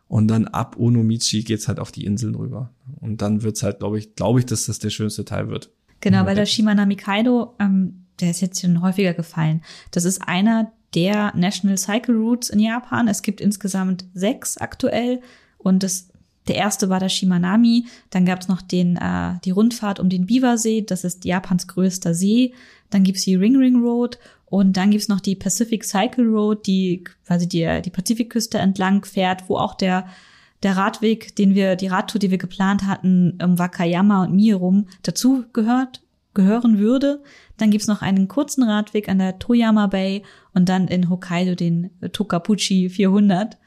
Und dann ab Onomichi geht's halt auf die Inseln rüber. Und dann wird's halt, glaube ich, glaube ich, dass das der schönste Teil wird. Genau, weil der Shimanami Kaido, ähm, der ist jetzt schon häufiger gefallen. Das ist einer der National Cycle Routes in Japan. Es gibt insgesamt sechs aktuell. Und das, der erste war der Shimanami. Dann gab's noch den, äh, die Rundfahrt um den Biwasee. Das ist Japans größter See. Dann gibt's die Ring Ring Road und dann gibt's noch die Pacific Cycle Road, die quasi die, die Pazifikküste entlang fährt, wo auch der, der Radweg, den wir, die Radtour, die wir geplant hatten, um Wakayama und Mie rum, dazu gehört, gehören würde. Dann gibt's noch einen kurzen Radweg an der Toyama Bay und dann in Hokkaido den Tokapuchi 400.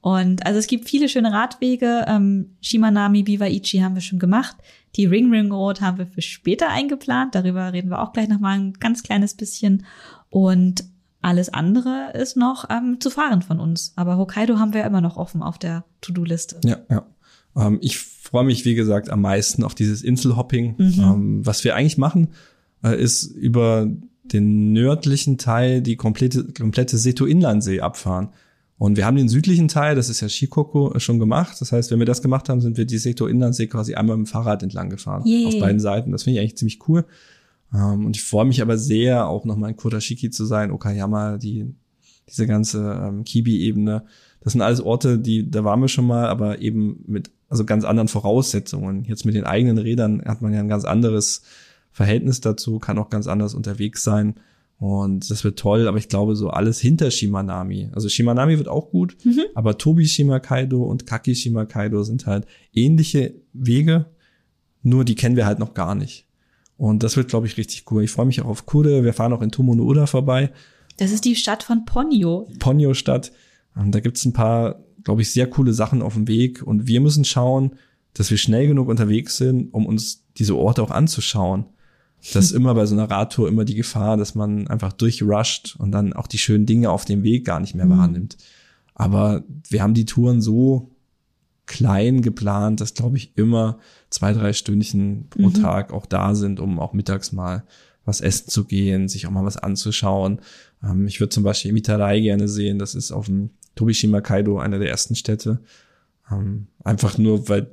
Und also es gibt viele schöne Radwege. Ähm, Shimanami Biwaichi haben wir schon gemacht. Die Ring Ring Road haben wir für später eingeplant. Darüber reden wir auch gleich nochmal ein ganz kleines bisschen. Und alles andere ist noch ähm, zu fahren von uns. Aber Hokkaido haben wir immer noch offen auf der To-Do-Liste. Ja, ja. Ähm, ich freue mich, wie gesagt, am meisten auf dieses Inselhopping. Mhm. Ähm, was wir eigentlich machen, äh, ist über den nördlichen Teil die komplette, komplette Seto-Inlandsee abfahren. Und wir haben den südlichen Teil, das ist ja Shikoku, schon gemacht. Das heißt, wenn wir das gemacht haben, sind wir die Seto-Inlandsee quasi einmal mit dem Fahrrad entlang gefahren. Yay. Auf beiden Seiten. Das finde ich eigentlich ziemlich cool. Ähm, und ich freue mich aber sehr, auch nochmal in Kurashiki zu sein, Okayama, die, diese ganze ähm, Kibi-Ebene. Das sind alles Orte, die, da waren wir schon mal, aber eben mit also ganz anderen Voraussetzungen. Jetzt mit den eigenen Rädern hat man ja ein ganz anderes Verhältnis dazu, kann auch ganz anders unterwegs sein. Und das wird toll, aber ich glaube, so alles hinter Shimanami. Also Shimanami wird auch gut, mhm. aber Tobi Shimakaido und Kaki Shimakaido sind halt ähnliche Wege, nur die kennen wir halt noch gar nicht. Und das wird, glaube ich, richtig cool. Ich freue mich auch auf Kure. Wir fahren auch in Tomono vorbei. Das ist die Stadt von Ponyo. Ponyo-Stadt. Da gibt's ein paar, glaube ich, sehr coole Sachen auf dem Weg. Und wir müssen schauen, dass wir schnell genug unterwegs sind, um uns diese Orte auch anzuschauen. Das ist <laughs> immer bei so einer Radtour immer die Gefahr, dass man einfach durchrusht und dann auch die schönen Dinge auf dem Weg gar nicht mehr mhm. wahrnimmt. Aber wir haben die Touren so klein geplant, dass, glaube ich, immer zwei, drei Stündchen pro mhm. Tag auch da sind, um auch mittags mal was essen zu gehen, sich auch mal was anzuschauen. Ähm, ich würde zum Beispiel Mitarai gerne sehen. Das ist auf dem Tobishima Kaido, einer der ersten Städte. Ähm, einfach nur, weil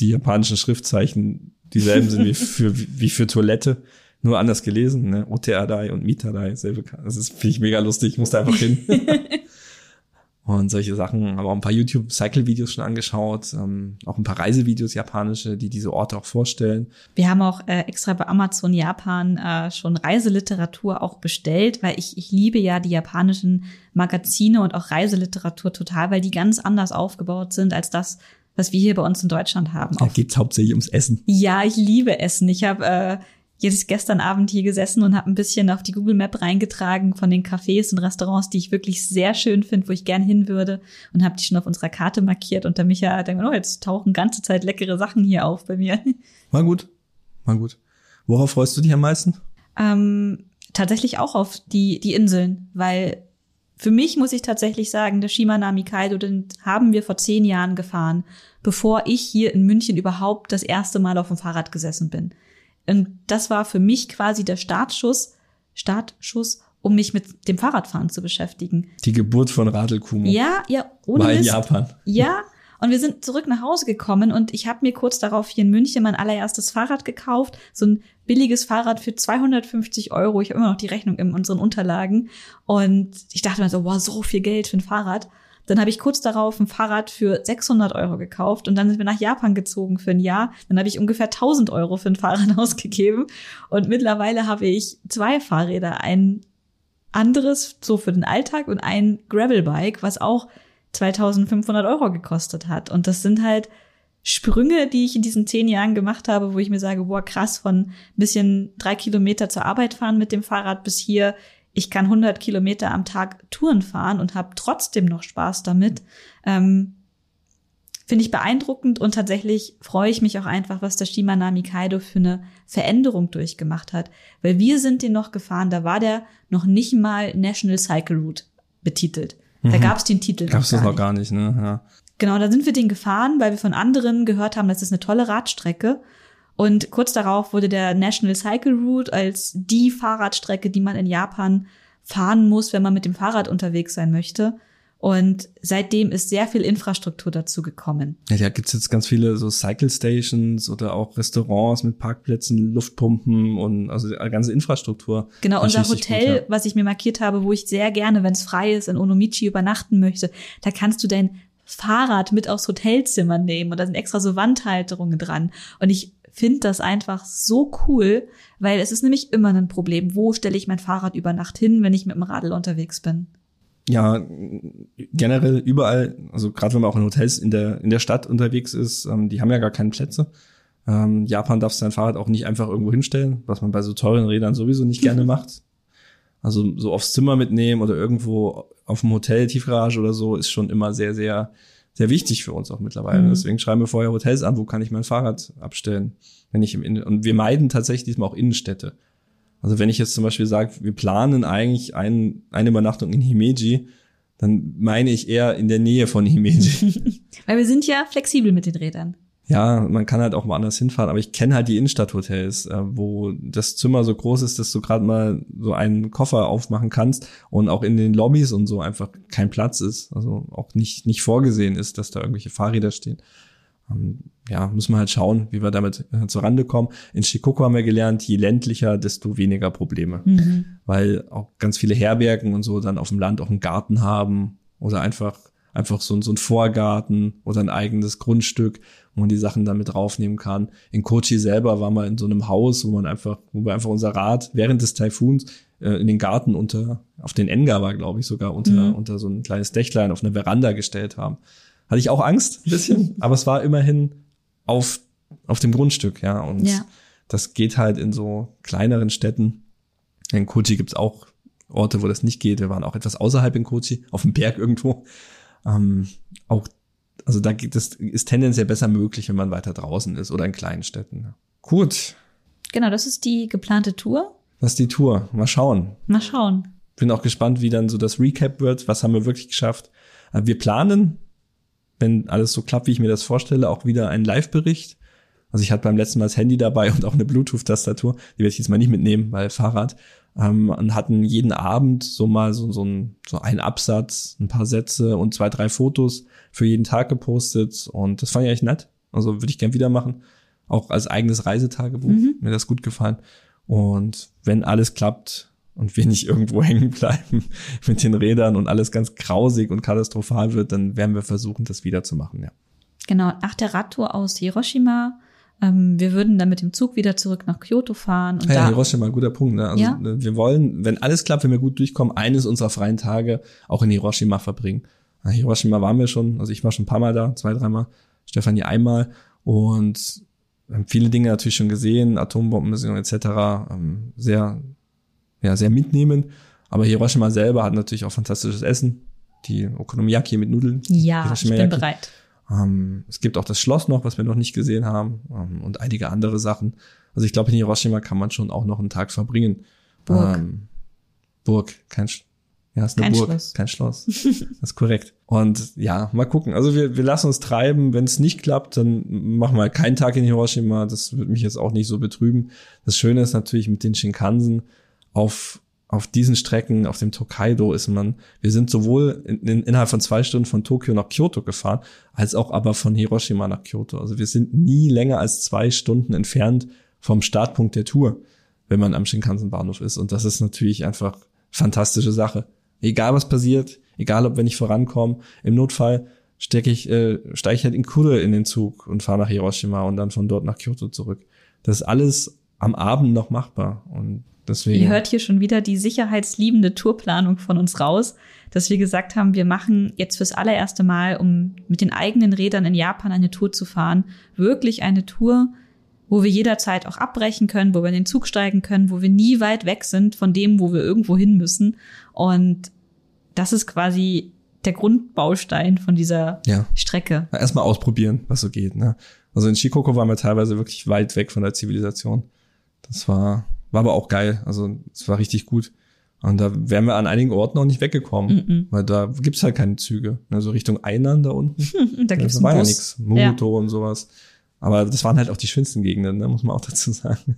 die japanischen Schriftzeichen dieselben sind wie <laughs> für, wie für Toilette. Nur anders gelesen, ne? Oteadai und Mitarai, selbe. Das ist, finde ich mega lustig. Ich musste einfach hin. <laughs> und solche Sachen. Aber auch ein paar YouTube-Cycle-Videos schon angeschaut, ähm, auch ein paar Reisevideos japanische, die diese Orte auch vorstellen. Wir haben auch äh, extra bei Amazon Japan äh, schon Reiseliteratur auch bestellt, weil ich, ich liebe ja die japanischen Magazine und auch Reiseliteratur total, weil die ganz anders aufgebaut sind als das, was wir hier bei uns in Deutschland haben. Da geht's hauptsächlich ums Essen. Ja, ich liebe Essen. Ich habe äh, jetzt gestern Abend hier gesessen und habe ein bisschen auf die Google Map reingetragen von den Cafés und Restaurants, die ich wirklich sehr schön finde, wo ich gern hin würde und habe die schon auf unserer Karte markiert und der Micha denkt, oh, jetzt tauchen ganze Zeit leckere Sachen hier auf bei mir. <laughs> Mal gut, mal gut. Worauf freust du dich am meisten? Ähm, tatsächlich auch auf die, die Inseln, weil für mich muss ich tatsächlich sagen, der Shimanami Kaido, den haben wir vor zehn Jahren gefahren, bevor ich hier in München überhaupt das erste Mal auf dem Fahrrad gesessen bin. Und das war für mich quasi der Startschuss, Startschuss, um mich mit dem Fahrradfahren zu beschäftigen. Die Geburt von Radl Kumo. Ja, ja, ohne War in Mist. Japan. Ja, und wir sind zurück nach Hause gekommen und ich habe mir kurz darauf hier in München mein allererstes Fahrrad gekauft. So ein billiges Fahrrad für 250 Euro. Ich habe immer noch die Rechnung in unseren Unterlagen. Und ich dachte mir so, wow, so viel Geld für ein Fahrrad. Dann habe ich kurz darauf ein Fahrrad für 600 Euro gekauft und dann sind wir nach Japan gezogen für ein Jahr. Dann habe ich ungefähr 1000 Euro für ein Fahrrad <laughs> ausgegeben und mittlerweile habe ich zwei Fahrräder, ein anderes so für den Alltag und ein Gravelbike, was auch 2500 Euro gekostet hat. Und das sind halt Sprünge, die ich in diesen zehn Jahren gemacht habe, wo ich mir sage, boah, krass, von ein bisschen drei Kilometer zur Arbeit fahren mit dem Fahrrad bis hier ich kann 100 Kilometer am Tag Touren fahren und habe trotzdem noch Spaß damit. Ähm, Finde ich beeindruckend und tatsächlich freue ich mich auch einfach, was der Shimanami Kaido für eine Veränderung durchgemacht hat. Weil wir sind den noch gefahren, da war der noch nicht mal National Cycle Route betitelt. Da mhm. gab es den Titel Gab's noch gar das noch gar nicht, ne? Ja. Genau, da sind wir den gefahren, weil wir von anderen gehört haben, das ist eine tolle Radstrecke. Und kurz darauf wurde der National Cycle Route als die Fahrradstrecke, die man in Japan fahren muss, wenn man mit dem Fahrrad unterwegs sein möchte. Und seitdem ist sehr viel Infrastruktur dazu gekommen. Ja, da gibt's jetzt ganz viele so Cycle Stations oder auch Restaurants mit Parkplätzen, Luftpumpen und also die ganze Infrastruktur. Genau, unser Hotel, gut, ja. was ich mir markiert habe, wo ich sehr gerne, wenn es frei ist, in Onomichi übernachten möchte, da kannst du dein Fahrrad mit aufs Hotelzimmer nehmen und da sind extra so Wandhalterungen dran. Und ich finde das einfach so cool, weil es ist nämlich immer ein Problem. Wo stelle ich mein Fahrrad über Nacht hin, wenn ich mit dem Radl unterwegs bin? Ja, generell überall, also gerade wenn man auch in Hotels in der, in der Stadt unterwegs ist, ähm, die haben ja gar keine Plätze. Ähm, Japan darf sein Fahrrad auch nicht einfach irgendwo hinstellen, was man bei so teuren Rädern sowieso nicht gerne <laughs> macht. Also so aufs Zimmer mitnehmen oder irgendwo auf dem Hotel, Tiefgarage oder so, ist schon immer sehr, sehr, sehr wichtig für uns auch mittlerweile. Mhm. Deswegen schreiben wir vorher Hotels an, wo kann ich mein Fahrrad abstellen, wenn ich im Innen und wir meiden tatsächlich diesmal auch Innenstädte. Also wenn ich jetzt zum Beispiel sage, wir planen eigentlich ein, eine Übernachtung in Himeji, dann meine ich eher in der Nähe von Himeji. <laughs> Weil wir sind ja flexibel mit den Rädern ja, man kann halt auch woanders hinfahren, aber ich kenne halt die Innenstadthotels, äh, wo das Zimmer so groß ist, dass du gerade mal so einen Koffer aufmachen kannst und auch in den Lobbys und so einfach kein Platz ist, also auch nicht nicht vorgesehen ist, dass da irgendwelche Fahrräder stehen. Ähm, ja, muss man halt schauen, wie wir damit äh, zur Rande kommen. In Shikoku haben wir gelernt, je ländlicher, desto weniger Probleme, mhm. weil auch ganz viele Herbergen und so dann auf dem Land auch einen Garten haben oder einfach einfach so, so ein Vorgarten oder ein eigenes Grundstück, wo man die Sachen dann mit draufnehmen kann. In Kochi selber war man in so einem Haus, wo man einfach, wo wir einfach unser Rad während des Taifuns äh, in den Garten unter, auf den Enga war, glaube ich, sogar unter, mhm. unter so ein kleines Dächlein auf eine Veranda gestellt haben. Hatte ich auch Angst, ein bisschen, <laughs> aber es war immerhin auf, auf dem Grundstück, ja. Und ja. das geht halt in so kleineren Städten. In Kochi gibt's auch Orte, wo das nicht geht. Wir waren auch etwas außerhalb in Kochi, auf dem Berg irgendwo. Ähm, auch, also da geht es, ist tendenziell besser möglich, wenn man weiter draußen ist oder in kleinen Städten. Gut. Genau, das ist die geplante Tour. Das ist die Tour. Mal schauen. Mal schauen. Bin auch gespannt, wie dann so das Recap wird. Was haben wir wirklich geschafft? Äh, wir planen, wenn alles so klappt, wie ich mir das vorstelle, auch wieder einen Live-Bericht. Also ich hatte beim letzten Mal das Handy dabei <laughs> und auch eine Bluetooth-Tastatur. Die werde ich jetzt mal nicht mitnehmen, weil Fahrrad ähm, und hatten jeden Abend so mal so, so, ein, so ein Absatz, ein paar Sätze und zwei, drei Fotos für jeden Tag gepostet und das fand ich echt nett. Also würde ich gern wieder machen. Auch als eigenes Reisetagebuch. Mhm. Mir das gut gefallen. Und wenn alles klappt und wir nicht irgendwo <laughs> hängen bleiben mit den Rädern und alles ganz grausig und katastrophal wird, dann werden wir versuchen, das wieder zu machen, ja. Genau, nach der Radtour aus Hiroshima ähm, wir würden dann mit dem Zug wieder zurück nach Kyoto fahren. Und ja, da, Hiroshima, guter Punkt. Ne? Also ja? Ne, wir wollen, wenn alles klappt, wenn wir gut durchkommen, eines unserer freien Tage auch in Hiroshima verbringen. Na, Hiroshima waren wir schon, also ich war schon ein paar Mal da, zwei, dreimal, Stefanie einmal und haben viele Dinge natürlich schon gesehen, Atombombenmission etc. Ähm, sehr, ja, sehr mitnehmen. Aber Hiroshima selber hat natürlich auch fantastisches Essen. Die Okonomiyaki mit Nudeln. Ja, ich bin bereit. Ähm, es gibt auch das Schloss noch, was wir noch nicht gesehen haben ähm, und einige andere Sachen. Also ich glaube, in Hiroshima kann man schon auch noch einen Tag verbringen. Burg. Ähm, Burg, kein Sch ja, ist eine kein Burg, Schloss. kein Schloss. <laughs> das ist korrekt. Und ja, mal gucken. Also wir, wir lassen uns treiben. Wenn es nicht klappt, dann machen wir keinen Tag in Hiroshima. Das wird mich jetzt auch nicht so betrüben. Das Schöne ist natürlich mit den Shinkansen auf auf diesen Strecken, auf dem Tokaido ist man, wir sind sowohl in, in, innerhalb von zwei Stunden von Tokio nach Kyoto gefahren, als auch aber von Hiroshima nach Kyoto. Also wir sind nie länger als zwei Stunden entfernt vom Startpunkt der Tour, wenn man am Shinkansen-Bahnhof ist. Und das ist natürlich einfach fantastische Sache. Egal was passiert, egal ob wir nicht vorankommen, im Notfall stecke ich, äh, steige ich halt in Kure in den Zug und fahre nach Hiroshima und dann von dort nach Kyoto zurück. Das ist alles am Abend noch machbar. Und Deswegen. Ihr hört hier schon wieder die sicherheitsliebende Tourplanung von uns raus, dass wir gesagt haben, wir machen jetzt fürs allererste Mal, um mit den eigenen Rädern in Japan eine Tour zu fahren, wirklich eine Tour, wo wir jederzeit auch abbrechen können, wo wir in den Zug steigen können, wo wir nie weit weg sind von dem, wo wir irgendwo hin müssen. Und das ist quasi der Grundbaustein von dieser ja. Strecke. Erstmal ausprobieren, was so geht. Ne? Also in Shikoku waren wir teilweise wirklich weit weg von der Zivilisation. Das war war aber auch geil. Also es war richtig gut. Und da wären wir an einigen Orten auch nicht weggekommen, mm -mm. weil da gibt's halt keine Züge. Also Richtung Einern da unten. <laughs> da gibt's da war ja nichts. Muto ja. und sowas. Aber das waren halt auch die schönsten Gegenden, ne, muss man auch <laughs> dazu sagen.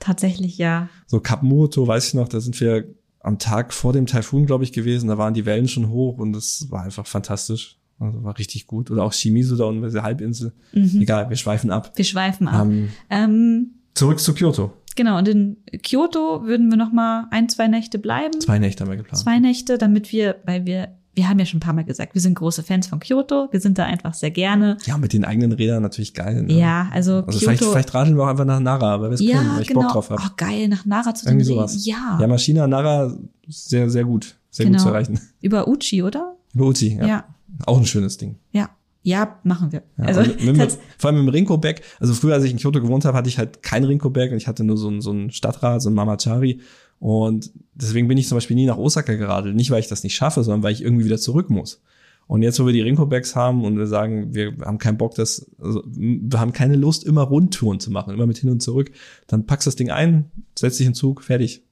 Tatsächlich, ja. So Kap Muto, weiß ich noch, da sind wir am Tag vor dem Taifun, glaube ich, gewesen. Da waren die Wellen schon hoch und es war einfach fantastisch. Also war richtig gut. Oder auch Shimizu da unten, diese Halbinsel. Mhm. Egal, wir schweifen ab. Wir schweifen ab. Ähm, ähm, zurück zu Kyoto. Genau, und in Kyoto würden wir noch mal ein, zwei Nächte bleiben. Zwei Nächte haben wir geplant. Zwei Nächte, damit wir, weil wir, wir haben ja schon ein paar Mal gesagt, wir sind große Fans von Kyoto, wir sind da einfach sehr gerne. Ja, mit den eigenen Rädern natürlich geil. Ne? Ja, also, also Kyoto. Vielleicht, vielleicht radeln wir auch einfach nach Nara, weil wir es ja, können, weil ich genau. Bock drauf habe. Oh, geil, nach Nara zu Irgendwie sowas. Ja. Ja, Maschina Nara, sehr, sehr gut. Sehr genau. gut zu erreichen. Über Uchi, oder? Über Uchi, ja. ja. Auch ein schönes Ding. Ja. Ja, machen wir. Ja, also, mit, mit, vor allem mit dem Rinko-Bag. Also früher, als ich in Kyoto gewohnt habe, hatte ich halt kein Rinko-Bag und ich hatte nur so ein, so ein Stadtrad, so ein Mamachari. Und deswegen bin ich zum Beispiel nie nach Osaka geradelt. Nicht, weil ich das nicht schaffe, sondern weil ich irgendwie wieder zurück muss. Und jetzt, wo wir die Rinko-Bags haben und wir sagen, wir haben keinen Bock, das, also, wir haben keine Lust, immer Rundtouren zu machen, immer mit hin und zurück, dann packst das Ding ein, setzt dich in den Zug, fertig.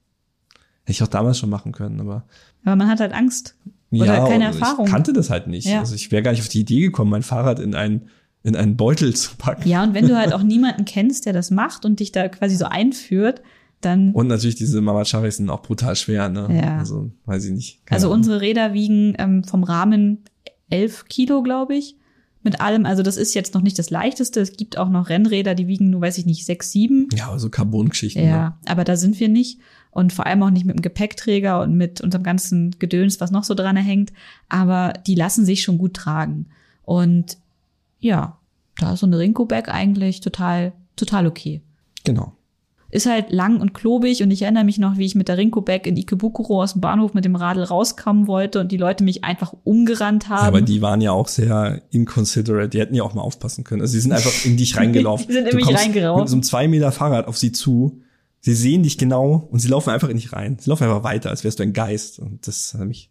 Hätte ich auch damals schon machen können, aber. Aber man hat halt Angst. Oder ja, keine Erfahrung. Ich kannte das halt nicht. Ja. Also ich wäre gar nicht auf die Idee gekommen, mein Fahrrad in einen, in einen Beutel zu packen. Ja, und wenn du halt <laughs> auch niemanden kennst, der das macht und dich da quasi so einführt, dann. Und natürlich diese Mamacharis sind auch brutal schwer, ne? Ja. Also, weiß ich nicht. Keine also Ahnung. unsere Räder wiegen ähm, vom Rahmen elf Kilo, glaube ich. Mit allem. Also das ist jetzt noch nicht das leichteste. Es gibt auch noch Rennräder, die wiegen nur, weiß ich nicht, sechs, sieben. Ja, aber so Carbon-Geschichten. Ne? Ja, aber da sind wir nicht. Und vor allem auch nicht mit dem Gepäckträger und mit unserem ganzen Gedöns, was noch so dran hängt. Aber die lassen sich schon gut tragen. Und ja, da ist so eine Rinko-Bag eigentlich total, total okay. Genau. Ist halt lang und klobig und ich erinnere mich noch, wie ich mit der Rinko-Bag in Ikebukuro aus dem Bahnhof mit dem Radl rauskommen wollte und die Leute mich einfach umgerannt haben. Ja, aber die waren ja auch sehr inconsiderate. Die hätten ja auch mal aufpassen können. Also sie sind einfach in dich <laughs> reingelaufen. Die sind in mich reingeraucht. Mit so einem zwei Meter Fahrrad auf sie zu. Sie sehen dich genau und sie laufen einfach in dich rein. Sie laufen einfach weiter, als wärst du ein Geist. Und das hat mich,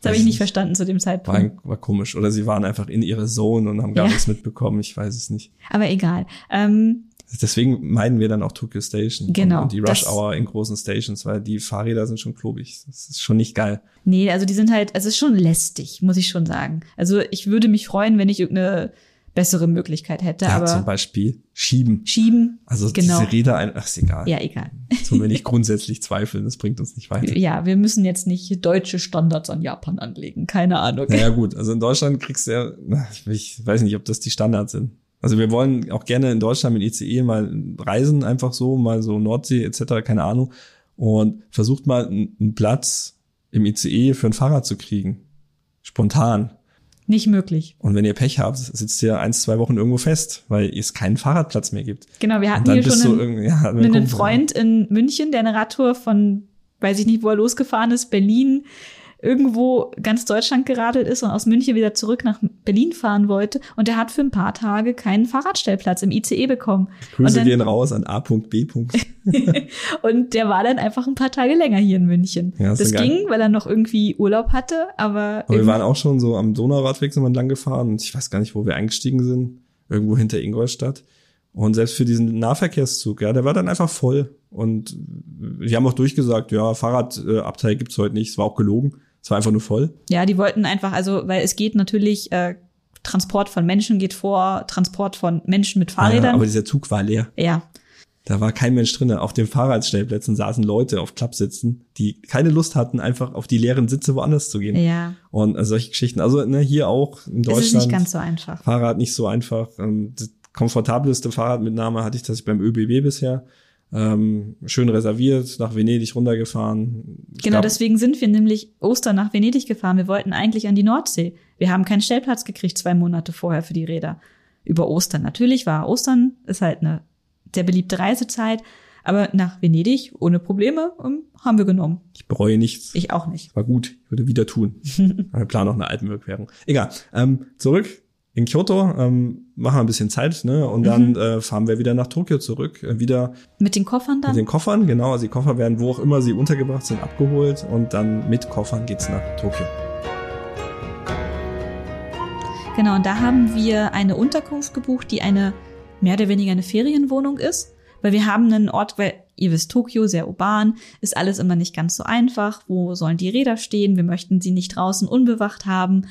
das habe ich nicht verstanden zu dem war, Zeitpunkt. war komisch. Oder sie waren einfach in ihre Zone und haben gar Ja. nichts mitbekommen. Ich weiß es nicht. Aber egal. Ähm, Deswegen meiden wir dann auch Tokyo Station Genau, und, die Rush Hour in großen Stations, weil die Fahrräder sind schon klobig. Das ist schon nicht geil. Nee, also die sind halt, es ist schon lästig, muss ich schon sagen. Also ich würde mich freuen, wenn ich irgendeine bessere Möglichkeit hätte, Ja, zum aber Beispiel schieben. schieben, Also genau. diese Räder, ein, ach, ist egal. Ja, egal. Tun wir nicht grundsätzlich zweifeln, das bringt uns nicht weiter. Ja, wir müssen jetzt nicht deutsche Standards an Japan anlegen, keine Ahnung. Naja gut, also in Deutschland kriegst du ja, ich weiß nicht, ob das die Standards sind. Also wir wollen auch gerne in Deutschland mit ICE mal reisen, einfach so, mal so Nordsee etc., keine Ahnung. Und versucht mal einen Platz im ICE für ein Fahrrad zu kriegen. Spontan. Nicht möglich. Und wenn ihr Pech habt, sitzt ihr eins, zwei Wochen irgendwo fest, weil es keinen Fahrradplatz mehr gibt. Genau, wir hatten hier schon einen, <laughs> ja, einen Kumpel. Freund in München, der eine Radtour von, weiß ich nicht, wo er losgefahren ist, Berlin, irgendwo ganz Deutschland geradelt ist und aus München wieder zurück nach Berlin fahren wollte. Und der hat für ein paar Tage keinen Fahrradstellplatz im ICE bekommen. Grüße dann- gehen raus an A.B. <laughs> Und der war dann einfach ein paar Tage länger hier in München. Ja, das geil. ging, weil er noch irgendwie Urlaub hatte, aber, Aber wir waren auch schon so am Donauradweg sind wir lang gefahren und ich weiß gar nicht, wo wir eingestiegen sind. Irgendwo hinter Ingolstadt. Und selbst für diesen Nahverkehrszug, ja, der war dann einfach voll. Und die haben auch durchgesagt, ja, Fahrradabteil gibt's heute nicht. Es war auch gelogen. Es war einfach nur voll. ja, die wollten einfach, also, weil es geht natürlich, äh, Transport von Menschen geht vor Transport von Menschen mit Ja, Fahrrädern. aber dieser Zug war leer. Ja, Da war kein Mensch drin. Auf den Fahrradstellplätzen saßen Leute auf Klappsitzen, die keine Lust hatten, einfach auf die leeren Sitze woanders zu gehen. ja. Und äh, solche Geschichten. Also ne, hier auch in Es Deutschland. ist nicht ganz so einfach. Fahrrad nicht so einfach. Ähm, Das komfortabelste Fahrradmitnahme hatte ich das beim ÖBB bisher. Ähm, schön reserviert, nach Venedig runtergefahren. Genau, deswegen sind wir nämlich Ostern nach Venedig gefahren. Wir wollten eigentlich an die Nordsee. Wir haben keinen Stellplatz gekriegt zwei Monate vorher für die Räder. Über Ostern. Natürlich war Ostern, ist halt eine sehr beliebte Reisezeit. Aber nach Venedig ohne Probleme ähm, haben wir genommen. Ich bereue nichts. Ich auch nicht. War gut, ich würde wieder tun. <laughs> Wir planen noch eine Alpenüberquerung. Egal. Ähm, zurück in Kyoto, ähm, machen wir ein bisschen Zeit, ne? Und dann äh, fahren wir wieder nach Tokio zurück. Äh, wieder Mit den Koffern dann? mit den Koffern, genau. Also die Koffer werden, wo auch immer sie untergebracht sind, abgeholt. Und dann mit Koffern geht's nach Tokio. Genau, und da haben wir eine Unterkunft gebucht, die eine mehr oder weniger eine Ferienwohnung ist. Weil wir haben einen Ort, weil ihr wisst, Tokio, sehr urban, ist alles immer nicht ganz so einfach. Wo sollen die Räder stehen? Wir möchten sie nicht draußen unbewacht haben.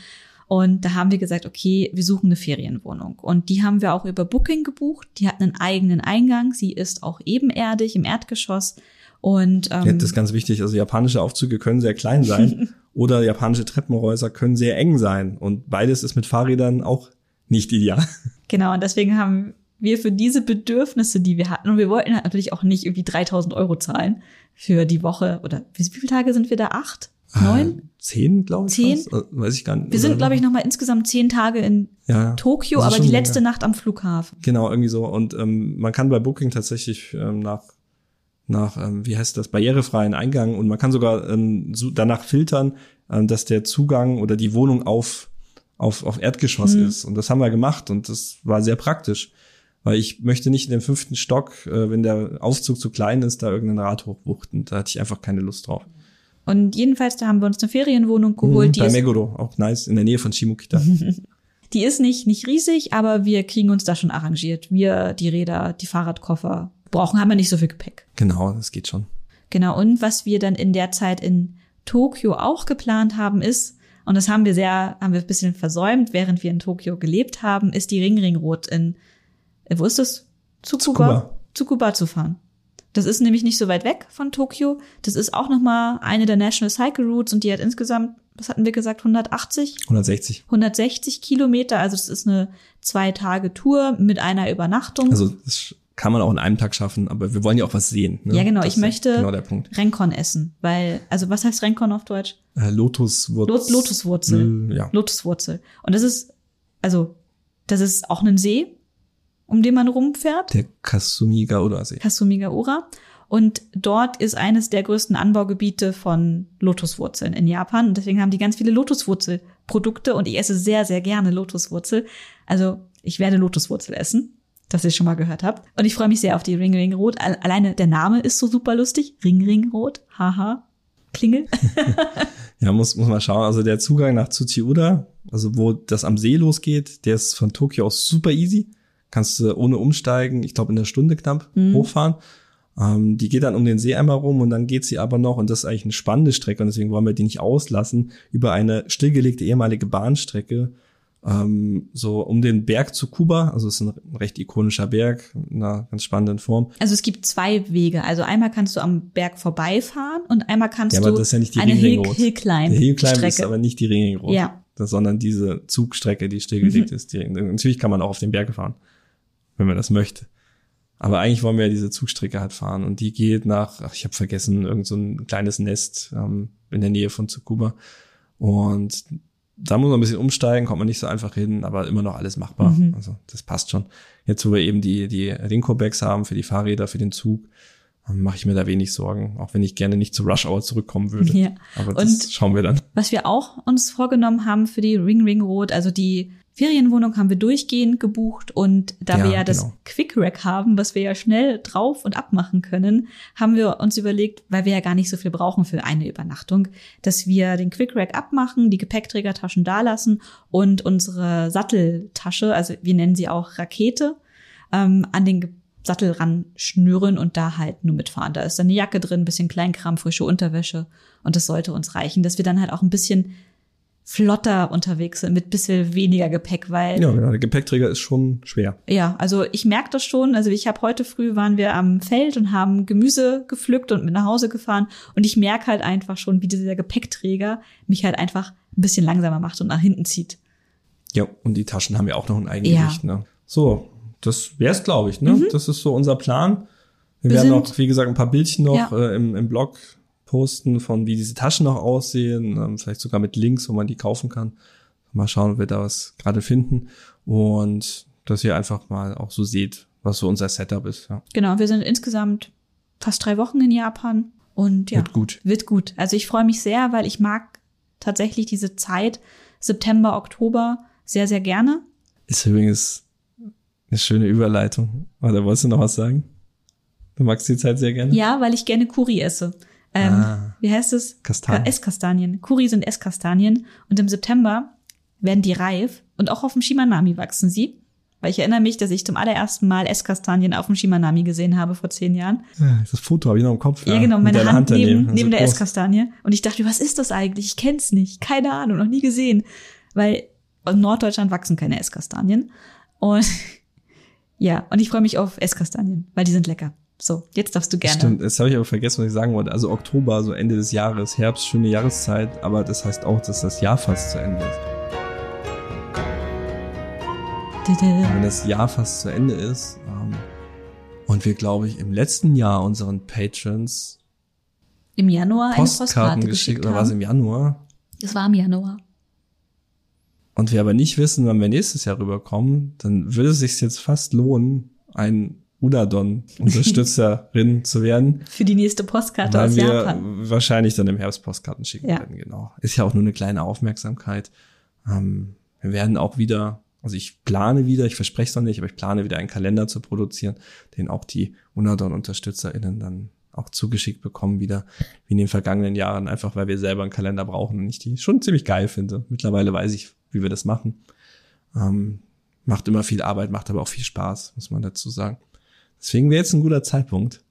Und da haben wir gesagt, okay, wir suchen eine Ferienwohnung. Und die haben wir auch über Booking gebucht. Die hat einen eigenen Eingang. Sie ist auch ebenerdig im Erdgeschoss. Und Ja, ähm, das ist ganz wichtig. Also japanische Aufzüge können sehr klein sein <laughs> oder japanische Treppenhäuser können sehr eng sein. Und beides ist mit Fahrrädern auch nicht ideal. Genau, und deswegen haben wir für diese Bedürfnisse, die wir hatten, und wir wollten halt natürlich auch nicht irgendwie 3000 Euro zahlen für die Woche, oder wie viele Tage sind wir da? Acht? Neun? Äh, Zehn, glaube ich. Zehn? fast. Äh, Weiß ich gar nicht. Wir sind, Oder- glaube ich, nochmal insgesamt zehn Tage in ja, Tokio, Also aber die letzte länger. Nacht am Flughafen. Genau, irgendwie so. Und ähm, man kann bei Booking tatsächlich ähm, nach, nach ähm, wie heißt das, barrierefreien Eingang und man kann sogar ähm, so danach filtern, ähm, dass der Zugang oder die Wohnung auf, auf, auf Erdgeschoss Mhm. ist. Und das haben wir gemacht und das war sehr praktisch. Weil ich möchte nicht in den fünften Stock, äh, wenn der Aufzug zu klein ist, da irgendein Rad hochwuchten. Da hatte ich einfach keine Lust drauf. Und jedenfalls, da haben wir uns eine Ferienwohnung geholt. Mhm, bei Meguro, auch nice, in der Nähe von Shimokita. <laughs> die ist nicht, nicht riesig, aber wir kriegen uns da schon arrangiert. Wir, die Räder, die Fahrradkoffer, brauchen, haben wir nicht so viel Gepäck. genau, das geht schon. Genau. Und was wir dann in der Zeit in Tokio auch geplant haben, ist, und das haben wir sehr, haben wir ein bisschen versäumt, während wir in Tokio gelebt haben, ist die Ringringroute in, wo ist das? Tsukuba? Tsukuba. Tsukuba zu fahren. Das ist nämlich nicht so weit weg von Tokio. Das ist auch nochmal eine der National Cycle Routes und die hat insgesamt, was hatten wir gesagt, 180? 160. 160 Kilometer. Also das ist eine zwei Tage Tour mit einer Übernachtung. Also das kann man auch in einem Tag schaffen, aber wir wollen ja auch was sehen. Ne? ja, genau. Das Ich möchte Genau der Punkt. Renkon essen, weil, also was heißt Renkon auf Deutsch? Äh, Lotuswurzel. Lot Lotuswurzel. Ja. Lotuswurzel. Und das ist, also, das ist auch ein See, um den man rumfährt. Der Kasumigaura-See. Kasumigaura. Und dort ist eines der größten Anbaugebiete von Lotuswurzeln in Japan. Und deswegen haben die ganz viele Lotuswurzelprodukte und ich esse sehr, sehr gerne Lotuswurzel. Also ich werde Lotuswurzel essen, dass ihr schon mal gehört habt. Und ich freue mich sehr auf die Ring Ring Rot. Al- Alleine der Name ist so super lustig. Ring Ring Rot. Haha. Klingel. <laughs> Ja, muss, muss man schauen. Also der Zugang nach Tsuchiura, also wo das am See losgeht, der ist von Tokio aus super easy. Kannst du ohne umsteigen, ich glaube in einer Stunde knapp, hochfahren. Ähm, die geht dann um den See einmal rum und dann geht sie aber noch, und das ist eigentlich eine spannende Strecke, und deswegen wollen wir die nicht auslassen, über eine stillgelegte ehemalige Bahnstrecke, ähm, so um den Berg zu Kuba. Also es ist ein recht ikonischer Berg, in einer ganz spannenden Form. Also es gibt zwei Wege. Also einmal kannst du am Berg vorbeifahren und einmal kannst Ja, aber du das ist ja nicht die eine Hill. Hill Climb Der Hillclimb Strecke. ist aber nicht die Ringing Road. Ja. Das, sondern diese Zugstrecke, die stillgelegt ist. Die, natürlich kann man auch auf den Berg fahren, wenn man das möchte. Aber eigentlich wollen wir ja diese Zugstrecke halt fahren. Und die geht nach, ach, ich habe vergessen, irgend so ein kleines Nest ähm, in der Nähe von Tsukuba. Und da muss man ein bisschen umsteigen, kommt man nicht so einfach hin, aber immer noch alles machbar. Mhm. Also das passt schon. Jetzt, wo wir eben die, die Rinko-Bags haben für die Fahrräder, für den Zug, ähm, mache ich mir da wenig Sorgen, auch wenn ich gerne nicht zu Rush Hour zurückkommen würde. Ja. Aber das Und- schauen wir dann. Was wir auch uns vorgenommen haben für die Ring Ring Road, also die Ferienwohnung haben wir durchgehend gebucht und da Ja, wir ja das genau. Quick Rack haben, was wir ja schnell drauf und abmachen können, haben wir uns überlegt, weil wir ja gar nicht so viel brauchen für eine Übernachtung, dass wir den Quick Rack abmachen, die Gepäckträgertaschen da lassen und unsere Satteltasche, also wir nennen sie auch Rakete, ähm, an den Ge- Sattel ran schnüren und da halt nur mitfahren. Da ist dann eine Jacke drin, ein bisschen Kleinkram, frische Unterwäsche und das sollte uns reichen, dass wir dann halt auch ein bisschen flotter unterwegs sind, mit bisschen weniger Gepäck, weil Ja, genau. Der Gepäckträger ist schon schwer. ja, also ich merke das schon. Also ich habe heute früh waren wir am Feld und haben Gemüse gepflückt und mit nach Hause gefahren. Und ich merke halt einfach schon, wie dieser Gepäckträger mich halt einfach ein bisschen langsamer macht und nach hinten zieht. Ja, und die Taschen haben ja auch noch ein Eigengewicht. Ne? So, das wär's, glaube ich. Ne? Das ist so unser Plan. Wir, Wir werden noch, wie gesagt, ein paar Bildchen noch Ja. äh, im, im Blog posten, von wie diese Taschen noch aussehen. Ähm, vielleicht sogar mit Links, wo man die kaufen kann. Mal schauen, ob wir da was gerade finden. Und dass ihr einfach mal auch so seht, was so unser Setup ist. Ja. Genau, wir sind insgesamt fast drei Wochen in Japan und ja, Wird gut. Wird gut. Also ich freue mich sehr, weil ich mag tatsächlich diese Zeit September, Oktober sehr, sehr gerne. Ist übrigens eine schöne Überleitung. Oder wolltest du noch was sagen? Du magst die Zeit sehr gerne? Ja, weil ich gerne Kuri esse. Ähm, Ah. Wie heißt es? Kastanien. Ka- Esskastanien. Kuri sind Esskastanien. Und im September werden die reif. Und auch auf dem Shimanami wachsen sie. Weil ich erinnere mich, dass ich zum allerersten Mal Esskastanien auf dem Shimanami gesehen habe vor zehn Jahren. Ah, Das Foto habe ich noch im Kopf. Ja, genau, mit meine deiner Hand, neben, neben der. Esskastanie. Und ich dachte, was ist das eigentlich? Ich kenn's nicht. Keine Ahnung, noch nie gesehen. Weil in Norddeutschland wachsen keine Esskastanien. Und <laughs> ja, und ich freue mich auf Esskastanien, weil die sind lecker. So, jetzt darfst du gerne. Stimmt, jetzt habe ich aber vergessen, was ich sagen wollte. Also Oktober, so Ende des Jahres, Herbst, schöne Jahreszeit, aber das heißt auch, dass das Jahr fast zu Ende ist. Wenn das Jahr fast zu Ende ist ähm, und wir, glaube ich, im letzten Jahr unseren Patrons Im Januar eine Postkarten Postkarte geschickt, geschickt oder was haben. im Januar Das war im Januar. und wir aber nicht wissen, wann wir nächstes Jahr rüberkommen, dann würde es sich jetzt fast lohnen, ein Udadon-Unterstützerin <laughs> zu werden. Für die nächste Postkarte weil aus wir Japan. wahrscheinlich dann im Herbst Postkarten schicken Ja. werden, genau. Ist ja auch nur eine kleine Aufmerksamkeit. Ähm, wir werden auch wieder Also ich plane wieder, ich verspreche es noch nicht, aber ich plane wieder einen Kalender zu produzieren, den auch die Unadon-UnterstützerInnen dann auch zugeschickt bekommen wieder, wie in den vergangenen Jahren, einfach weil wir selber einen Kalender brauchen und ich die schon ziemlich geil finde. Mittlerweile weiß ich, wie wir das machen. Ähm, macht immer viel Arbeit, macht aber auch viel Spaß, muss man dazu sagen. Deswegen wäre jetzt ein guter Zeitpunkt.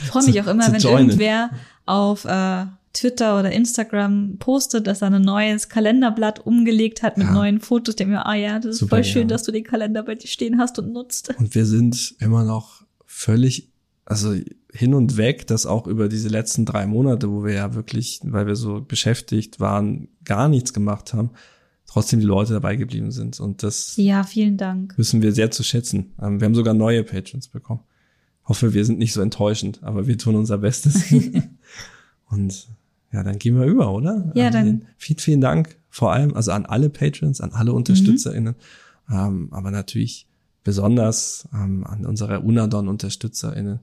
Ich freue mich auch immer, wenn joinen. irgendwer auf äh, Twitter oder Instagram postet, dass er ein neues Kalenderblatt umgelegt hat mit ja. neuen Fotos. Der mir, ah ja, das ist Super, voll schön, ja. dass du den Kalender bei dir stehen hast und nutzt. Und wir sind immer noch völlig, also hin und weg, dass auch über diese letzten drei Monate, wo wir ja wirklich, weil wir so beschäftigt waren, gar nichts gemacht haben, trotzdem die Leute dabei geblieben sind. Und das ja, vielen Dank. wissen wir sehr zu schätzen. Ähm, wir haben sogar neue Patrons bekommen. Hoffe, wir sind nicht so enttäuschend, aber wir tun unser Bestes. <laughs> und ja, dann gehen wir über, oder? Ja, dann. Vielen, vielen Dank. Vor allem, also an alle Patrons, an alle UnterstützerInnen. Mhm. Ähm, aber natürlich besonders ähm, an unsere Unadon-UnterstützerInnen.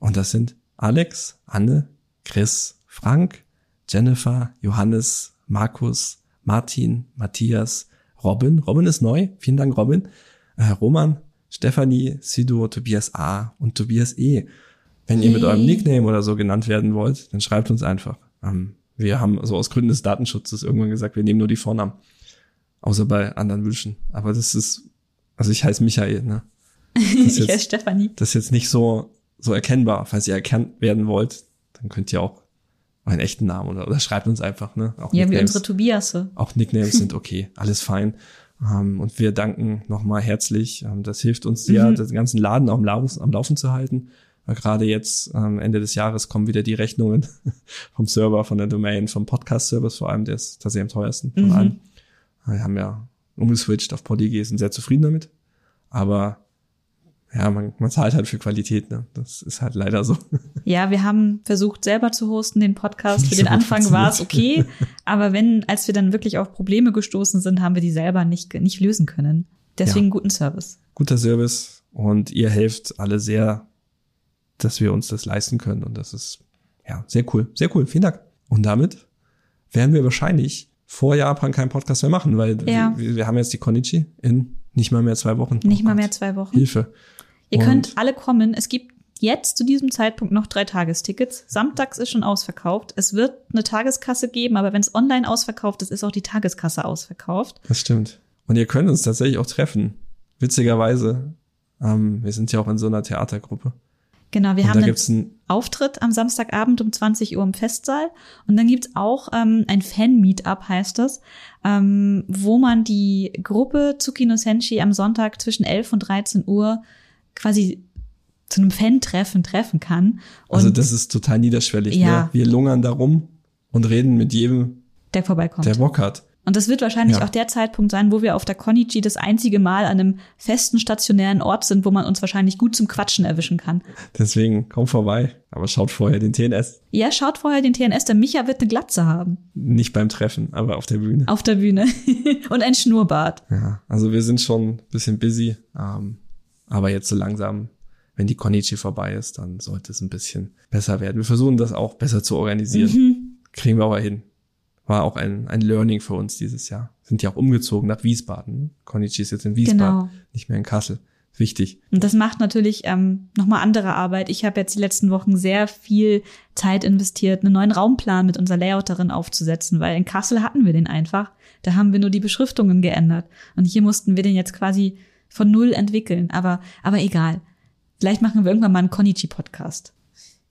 Und das sind Alex, Anne, Chris, Frank, Jennifer, Johannes, Markus, Martin, Matthias, Robin. Robin ist neu. Vielen Dank, Robin. Äh, Roman, Stefanie, Sido, Tobias A. und Tobias E. Wenn hey. ihr mit eurem Nickname oder so genannt werden wollt, dann schreibt uns einfach. Ähm, wir haben so aus Gründen des Datenschutzes irgendwann gesagt, wir nehmen nur die Vornamen. Außer bei anderen Wünschen. Aber das ist, also ich heiße Michael, ne? <laughs> ich heiße Stefanie. Das ist jetzt nicht so, so erkennbar. Falls ihr erkannt werden wollt, dann könnt ihr auch einen echten Namen oder, oder schreibt uns einfach, ne? Auch ja, Nicknames, wie unsere Tobias. Auch Nicknames sind <laughs> okay, alles fein. Um, ähm, und wir danken nochmal herzlich. Um, ähm, das hilft uns sehr, mhm. den ganzen Laden am Laufen, am Laufen zu halten. Gerade jetzt am Ende des Jahres kommen wieder die Rechnungen <laughs> vom Server, von der Domain, vom Podcast-Service vor allem, der ist tatsächlich am teuersten von mhm. allen. Wir haben ja umgeswitcht auf Polyg, sind sehr zufrieden damit. Aber ja, man, man zahlt halt für Qualität, ne? Das ist halt leider so. <laughs> Ja, wir haben versucht, selber zu hosten, den Podcast. Für den Anfang war es okay. <laughs> Aber wenn, als wir dann wirklich auf Probleme gestoßen sind, haben wir die selber nicht, nicht lösen können. Deswegen ja. guten Service. Guter Service. Und ihr helft alle sehr, dass wir uns das leisten können. Und das ist, ja, sehr cool. Sehr cool. Vielen Dank. Und damit werden wir wahrscheinlich vor Japan keinen Podcast mehr machen, weil ja. wir, wir haben jetzt die Konichi in nicht mal mehr zwei Wochen. Nicht oh mal mehr zwei Wochen. Hilfe. Ihr und könnt alle kommen. Es gibt jetzt zu diesem Zeitpunkt noch drei Tagestickets. Samstags ist schon ausverkauft. Es wird eine Tageskasse geben, aber wenn es online ausverkauft ist, ist auch die Tageskasse ausverkauft. Das stimmt. Und ihr könnt uns tatsächlich auch treffen. Witzigerweise. Ähm, wir sind ja auch in so einer Theatergruppe. Genau, wir und haben einen Auftritt am Samstagabend um 20 Uhr im Festsaal. Und dann gibt's auch ähm, ein Fan-Meetup, heißt das, ähm, wo man die Gruppe Tsukino Senshi am Sonntag zwischen 11 und 13 Uhr quasi zu einem Fan-Treffen treffen kann. Und also das ist total niederschwellig. Ja. Ne? Wir lungern da rum und reden mit jedem, der vorbeikommt. Der Bock hat. Und das wird wahrscheinlich ja. auch der Zeitpunkt sein, wo wir auf der Konichi das einzige Mal an einem festen stationären Ort sind, wo man uns wahrscheinlich gut zum Quatschen erwischen kann. Deswegen komm vorbei, aber schaut vorher den TNS. Ja, schaut vorher den TNS, der Micha wird eine Glatze haben. Nicht beim Treffen, aber auf der Bühne. Auf der Bühne. <laughs> Und ein Schnurrbart. Ja, also wir sind schon ein bisschen busy. Ähm, aber jetzt so langsam, wenn die Konichi vorbei ist, dann sollte es ein bisschen besser werden. Wir versuchen das auch besser zu organisieren. Mhm. Kriegen wir aber hin. War auch ein, ein Learning für uns dieses Jahr. Sind ja auch umgezogen nach Wiesbaden. Konichi ist jetzt in Wiesbaden, genau. nicht mehr in Kassel. Wichtig. Und das macht natürlich ähm, nochmal andere Arbeit. Ich habe jetzt die letzten Wochen sehr viel Zeit investiert, einen neuen Raumplan mit unserer Layouterin aufzusetzen, weil in Kassel hatten wir den einfach. Da haben wir nur die Beschriftungen geändert. Und hier mussten wir den jetzt quasi von null entwickeln. Aber, aber egal. Vielleicht machen wir irgendwann mal einen Konichi-Podcast.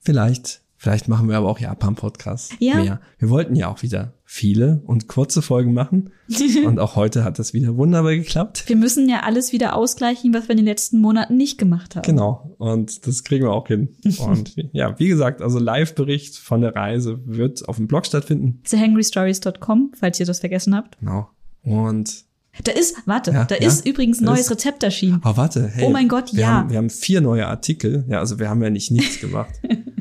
Vielleicht. Vielleicht machen wir aber auch Japan-Podcasts ja. mehr. Wir wollten ja auch wieder viele und kurze Folgen machen. <laughs> und auch heute hat das wieder wunderbar geklappt. Wir müssen ja alles wieder ausgleichen, was wir in den letzten Monaten nicht gemacht haben. Genau. Und das kriegen wir auch hin. <laughs> und ja, wie gesagt, also Live-Bericht von der Reise wird auf dem Blog stattfinden. TheHangryStories.com, falls ihr das vergessen habt. Genau. Und da ist, warte, ja, da ja, ist übrigens ein neues ist, Rezept erschienen. Oh, warte, hey. Oh mein Gott, wir ja. Haben, wir haben vier neue Artikel. Ja, also wir haben ja nicht nichts <laughs> gemacht.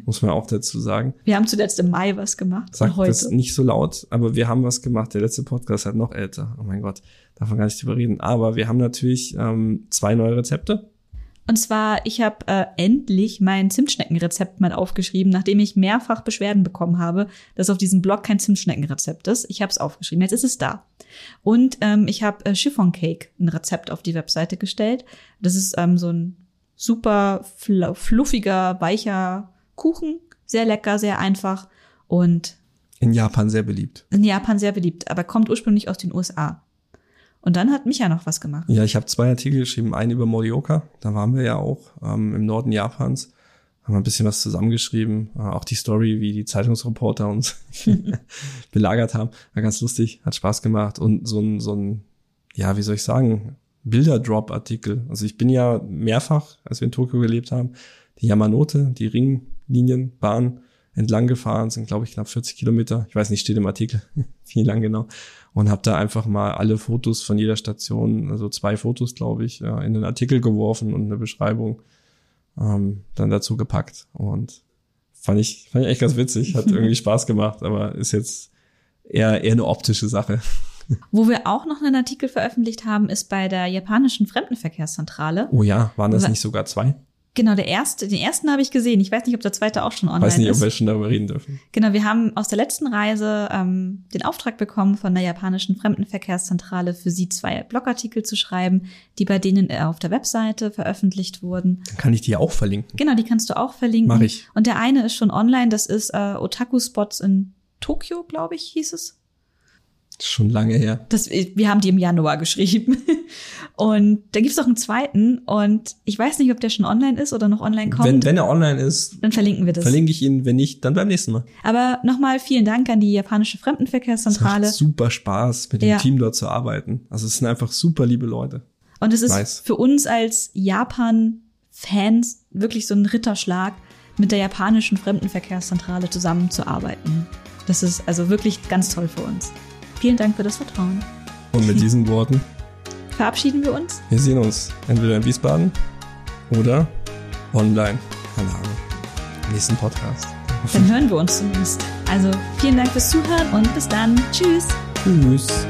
muss man auch dazu sagen. Wir haben zuletzt im Mai was gemacht. Sagt heute. das nicht so laut, aber wir haben was gemacht. Der letzte Podcast hat noch älter. Oh mein Gott, davon gar nicht drüber reden. Aber wir haben natürlich ähm, zwei neue Rezepte. Und zwar, ich habe äh, endlich mein Zimtschneckenrezept mal aufgeschrieben, nachdem ich mehrfach Beschwerden bekommen habe, dass auf diesem Blog kein Zimtschneckenrezept ist. Ich habe es aufgeschrieben, jetzt ist es da. Und ähm, ich habe äh, Chiffon Cake, ein Rezept auf die Webseite gestellt. Das ist ähm, so ein super fl fluffiger, weicher Kuchen, sehr lecker, sehr einfach und In Japan sehr beliebt. in Japan sehr beliebt, aber kommt ursprünglich aus den USA. Und dann hat Micha noch was gemacht. Ja, ich habe zwei Artikel geschrieben, einen über Morioka, da waren wir ja auch ähm, im Norden Japans, haben wir ein bisschen was zusammengeschrieben, äh, auch die Story, wie die Zeitungsreporter uns <laughs> <laughs> belagert haben, war ganz lustig, hat Spaß gemacht und so ein, so ein, ja, wie soll ich sagen, Bilderdrop-Artikel. Also ich bin ja mehrfach, als wir in Tokio gelebt haben, die Yamanote, die Ringlinienbahn entlang gefahren, sind glaube ich knapp 40 Kilometer. Ich weiß nicht, steht im Artikel, <laughs> wie lang genau. Und habe da einfach mal alle Fotos von jeder Station, also zwei Fotos glaube ich, in den Artikel geworfen und eine Beschreibung ähm, dann dazu gepackt. Und fand ich, fand ich echt ganz witzig, hat <laughs> irgendwie Spaß gemacht, aber ist jetzt eher, eher eine optische Sache. <laughs> Wo wir auch noch einen Artikel veröffentlicht haben, ist bei der japanischen Fremdenverkehrszentrale. Oh ja, waren das nicht sogar zwei? Genau, der erste, den ersten habe ich gesehen. Ich weiß nicht, ob der zweite auch schon online Weiß nicht, ist. ob wir schon darüber reden dürfen. Genau, wir haben aus der letzten Reise ähm, den Auftrag bekommen von der japanischen Fremdenverkehrszentrale für sie zwei Blogartikel zu schreiben, die bei denen äh, auf der Webseite veröffentlicht wurden. Dann kann ich die ja auch verlinken. Genau, die kannst du auch verlinken. Mach ich. Und der eine ist schon online, das ist äh, Otaku Spots in Tokio, glaube ich, hieß es. Schon lange her. Das, wir haben die im Januar geschrieben. <laughs> Und da gibt's noch einen zweiten und ich weiß nicht, ob der schon online ist oder noch online kommt. Wenn, wenn er online ist, dann verlinken wir das. verlinke ich ihn. Wenn nicht, dann beim nächsten Mal. Aber nochmal vielen Dank an die japanische Es Fremdenverkehrszentrale. macht super Spaß, mit dem Ja. Team dort zu arbeiten. Also es sind einfach super liebe Leute. Und es ist Nice. für uns als Japan-Fans wirklich so ein Ritterschlag, mit der japanischen Fremdenverkehrszentrale zusammenzuarbeiten. Das ist also wirklich ganz toll für uns. Vielen Dank für das Vertrauen. Und mit diesen Worten, Verabschieden wir uns. wir sehen uns entweder in Wiesbaden oder online. Keine Ahnung. Im nächsten Podcast. Dann hören wir uns zumindest. Also vielen Dank fürs Zuhören und bis dann. Tschüss. Tschüss.